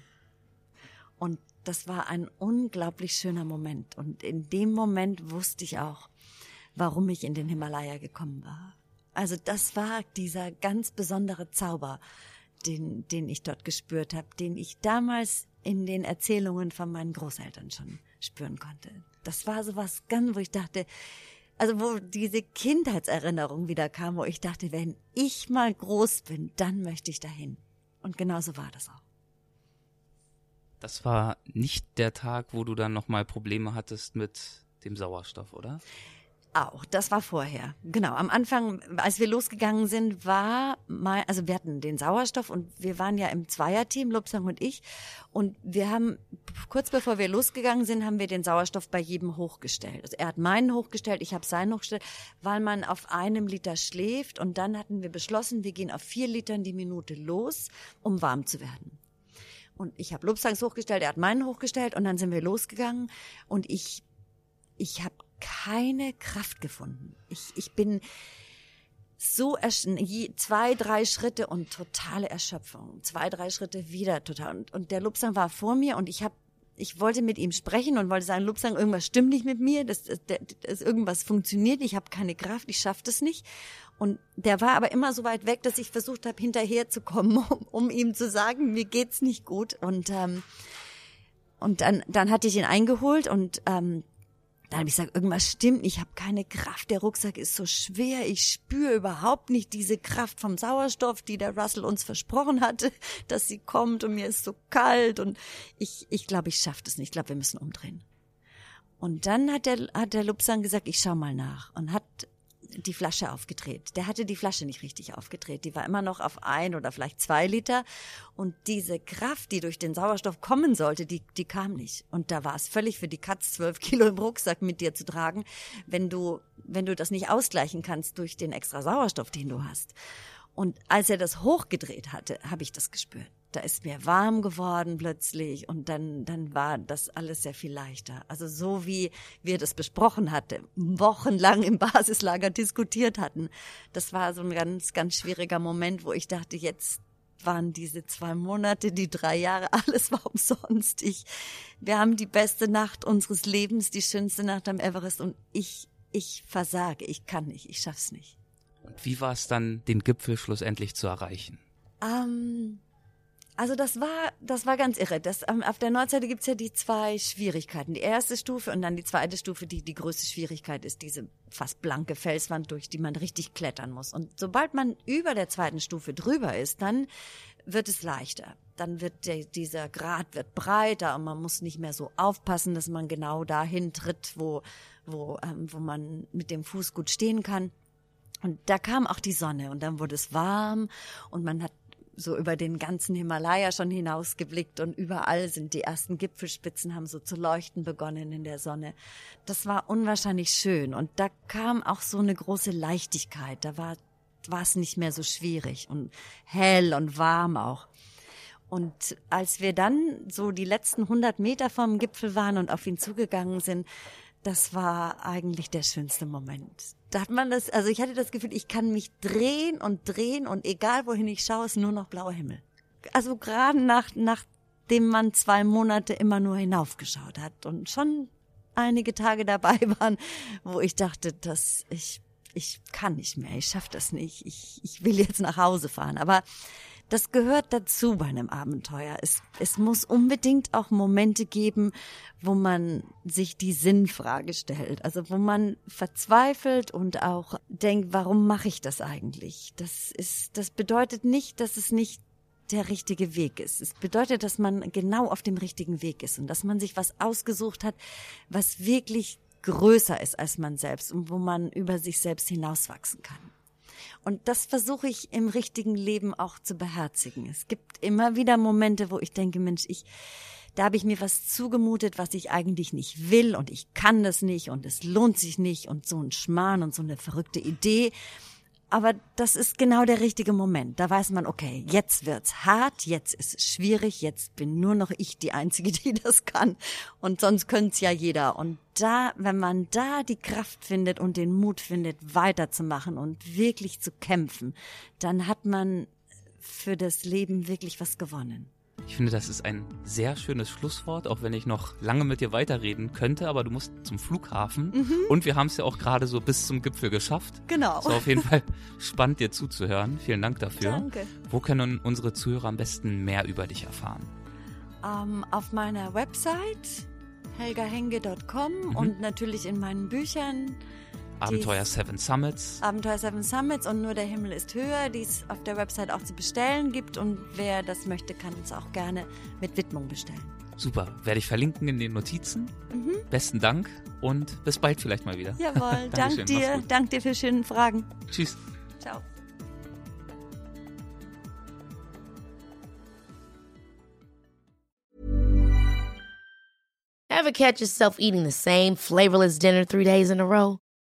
Und das war ein unglaublich schöner Moment. Und in dem Moment wusste ich auch, warum ich in den Himalaya gekommen war. Also das war dieser ganz besondere Zauber, den, den ich dort gespürt habe, den ich damals in den Erzählungen von meinen Großeltern schon spüren konnte. Das war so was ganz, wo ich dachte, also wo diese Kindheitserinnerung wieder kam, wo ich dachte, wenn ich mal groß bin, dann möchte ich dahin. Und genauso war das auch. Das war nicht der Tag, wo du dann nochmal Probleme hattest mit dem Sauerstoff, oder? Auch, das war vorher. Genau, am Anfang, als wir losgegangen sind, war mal, also wir hatten den Sauerstoff und wir waren ja im Zweierteam, Lobsang und ich. Und wir haben, kurz bevor wir losgegangen sind, haben wir den Sauerstoff bei jedem hochgestellt. Also er hat meinen hochgestellt, ich habe seinen hochgestellt, weil man auf einem Liter schläft. Und dann hatten wir beschlossen, wir gehen auf vier Litern die Minute los, um warm zu werden. Und ich habe Lobsangs hochgestellt, er hat meinen hochgestellt und dann sind wir losgegangen und ich, ich habe keine Kraft gefunden. Ich, ich bin so zwei, drei Schritte und totale Erschöpfung. Zwei, drei Schritte wieder total. Und, und der Lupsang war vor mir und ich habe ich wollte mit ihm sprechen und wollte sagen, Lupsang, irgendwas stimmt nicht mit mir, das, das, das irgendwas funktioniert, ich habe keine Kraft, ich schaffe das nicht. Und der war aber immer so weit weg, dass ich versucht habe, hinterherzukommen, um, um ihm zu sagen, mir geht's nicht gut. Und ähm, und dann dann hatte ich ihn eingeholt und ähm, dann habe ich gesagt, irgendwas stimmt ich habe keine Kraft, der Rucksack ist so schwer, ich spüre überhaupt nicht diese Kraft vom Sauerstoff, die der Russell uns versprochen hatte, dass sie kommt und mir ist so kalt und ich ich glaube, ich schaffe das nicht, ich glaube, wir müssen umdrehen. Und dann hat der hat der Lupsan gesagt, ich schau mal nach und hat die Flasche aufgedreht. Der hatte die Flasche nicht richtig aufgedreht. Die war immer noch auf ein oder vielleicht zwei Liter. Und diese Kraft, die durch den Sauerstoff kommen sollte, die, die kam nicht. Und da war es völlig für die Katz, zwölf Kilo im Rucksack mit dir zu tragen, wenn du, wenn du das nicht ausgleichen kannst durch den extra Sauerstoff, den du hast. Und als er das hochgedreht hatte, habe ich das gespürt da ist mir warm geworden plötzlich und dann, dann war das alles sehr viel leichter. Also so wie wir das besprochen hatten, wochenlang im Basislager diskutiert hatten. Das war so ein ganz, ganz schwieriger Moment, wo ich dachte, jetzt waren diese zwei Monate, die drei Jahre, alles war umsonst. Ich, wir haben die beste Nacht unseres Lebens, die schönste Nacht am Everest und ich, ich versage, ich kann nicht, ich schaff's nicht. Und wie war es dann, den Gipfel schlussendlich zu erreichen? Ähm, also das war, das war ganz irre. Das, ähm, auf der Nordseite gibt's ja die zwei Schwierigkeiten. Die erste Stufe und dann die zweite Stufe, die die größte Schwierigkeit ist, diese fast blanke Felswand, durch die man richtig klettern muss. Und sobald man über der zweiten Stufe drüber ist, dann wird es leichter. dann wird der, dieser Grat wird breiter und man muss nicht mehr so aufpassen, dass man genau dahin tritt, wo, wo, ähm, wo man mit dem Fuß gut stehen kann. Und da kam auch die Sonne und dann wurde es warm und man hat so über den ganzen Himalaya schon hinausgeblickt und überall sind die ersten Gipfelspitzen haben so zu leuchten begonnen in der Sonne. Das war unwahrscheinlich schön und da kam auch so eine große Leichtigkeit. Da war war es nicht mehr so schwierig und hell und warm auch. Und als wir dann so die letzten 100 Meter vom Gipfel waren und auf ihn zugegangen sind, das war eigentlich der schönste Moment. Da hat man das, also ich hatte das Gefühl, ich kann mich drehen und drehen und egal wohin ich schaue, ist nur noch blauer Himmel. Also gerade nach, nachdem man zwei Monate immer nur hinaufgeschaut hat und schon einige Tage dabei waren, wo ich dachte, dass ich, ich kann nicht mehr, ich schaffe das nicht, ich, ich will jetzt nach Hause fahren. Aber das gehört dazu bei einem Abenteuer. Es, es muss unbedingt auch Momente geben, wo man sich die Sinnfrage stellt. Also wo man verzweifelt und auch denkt, warum mache ich das eigentlich? Das ist, das bedeutet nicht, dass es nicht der richtige Weg ist. Es bedeutet, dass man genau auf dem richtigen Weg ist und dass man sich was ausgesucht hat, was wirklich größer ist als man selbst und wo man über sich selbst hinauswachsen kann. Und das versuche ich im richtigen Leben auch zu beherzigen. Es gibt immer wieder Momente, wo ich denke, Mensch, ich, da habe ich mir was zugemutet, was ich eigentlich nicht will und ich kann das nicht und es lohnt sich nicht und so ein Schmarrn und so eine verrückte Idee. Aber das ist genau der richtige Moment. Da weiß man, okay, jetzt wird's hart, jetzt ist es schwierig, jetzt bin nur noch ich die Einzige, die das kann. Und sonst könnte ja jeder. Und da, wenn man da die Kraft findet und den Mut findet, weiterzumachen und wirklich zu kämpfen, dann hat man für das Leben wirklich was gewonnen. Ich finde, das ist ein sehr schönes Schlusswort, auch wenn ich noch lange mit dir weiterreden könnte, aber du musst zum Flughafen mhm. und wir haben es ja auch gerade so bis zum Gipfel geschafft. Genau. War auf jeden Fall spannend, dir zuzuhören. Vielen Dank dafür. Danke. Wo können unsere Zuhörer am besten mehr über dich erfahren? Um, ähm, auf meiner Website helgahenge.com mhm. und natürlich in meinen Büchern Abenteuer Seven Summits. Abenteuer Seven Summits und nur der Himmel ist höher, die es auf der Website auch zu bestellen gibt und wer das möchte, kann es auch gerne mit Widmung bestellen. Super, werde ich verlinken in den Notizen. Mhm. Besten Dank und bis bald vielleicht mal wieder. Jawohl, dank dir, dank dir für schöne Fragen. Tschüss. Ciao. Ever catch yourself eating the same flavorless dinner three days in a row?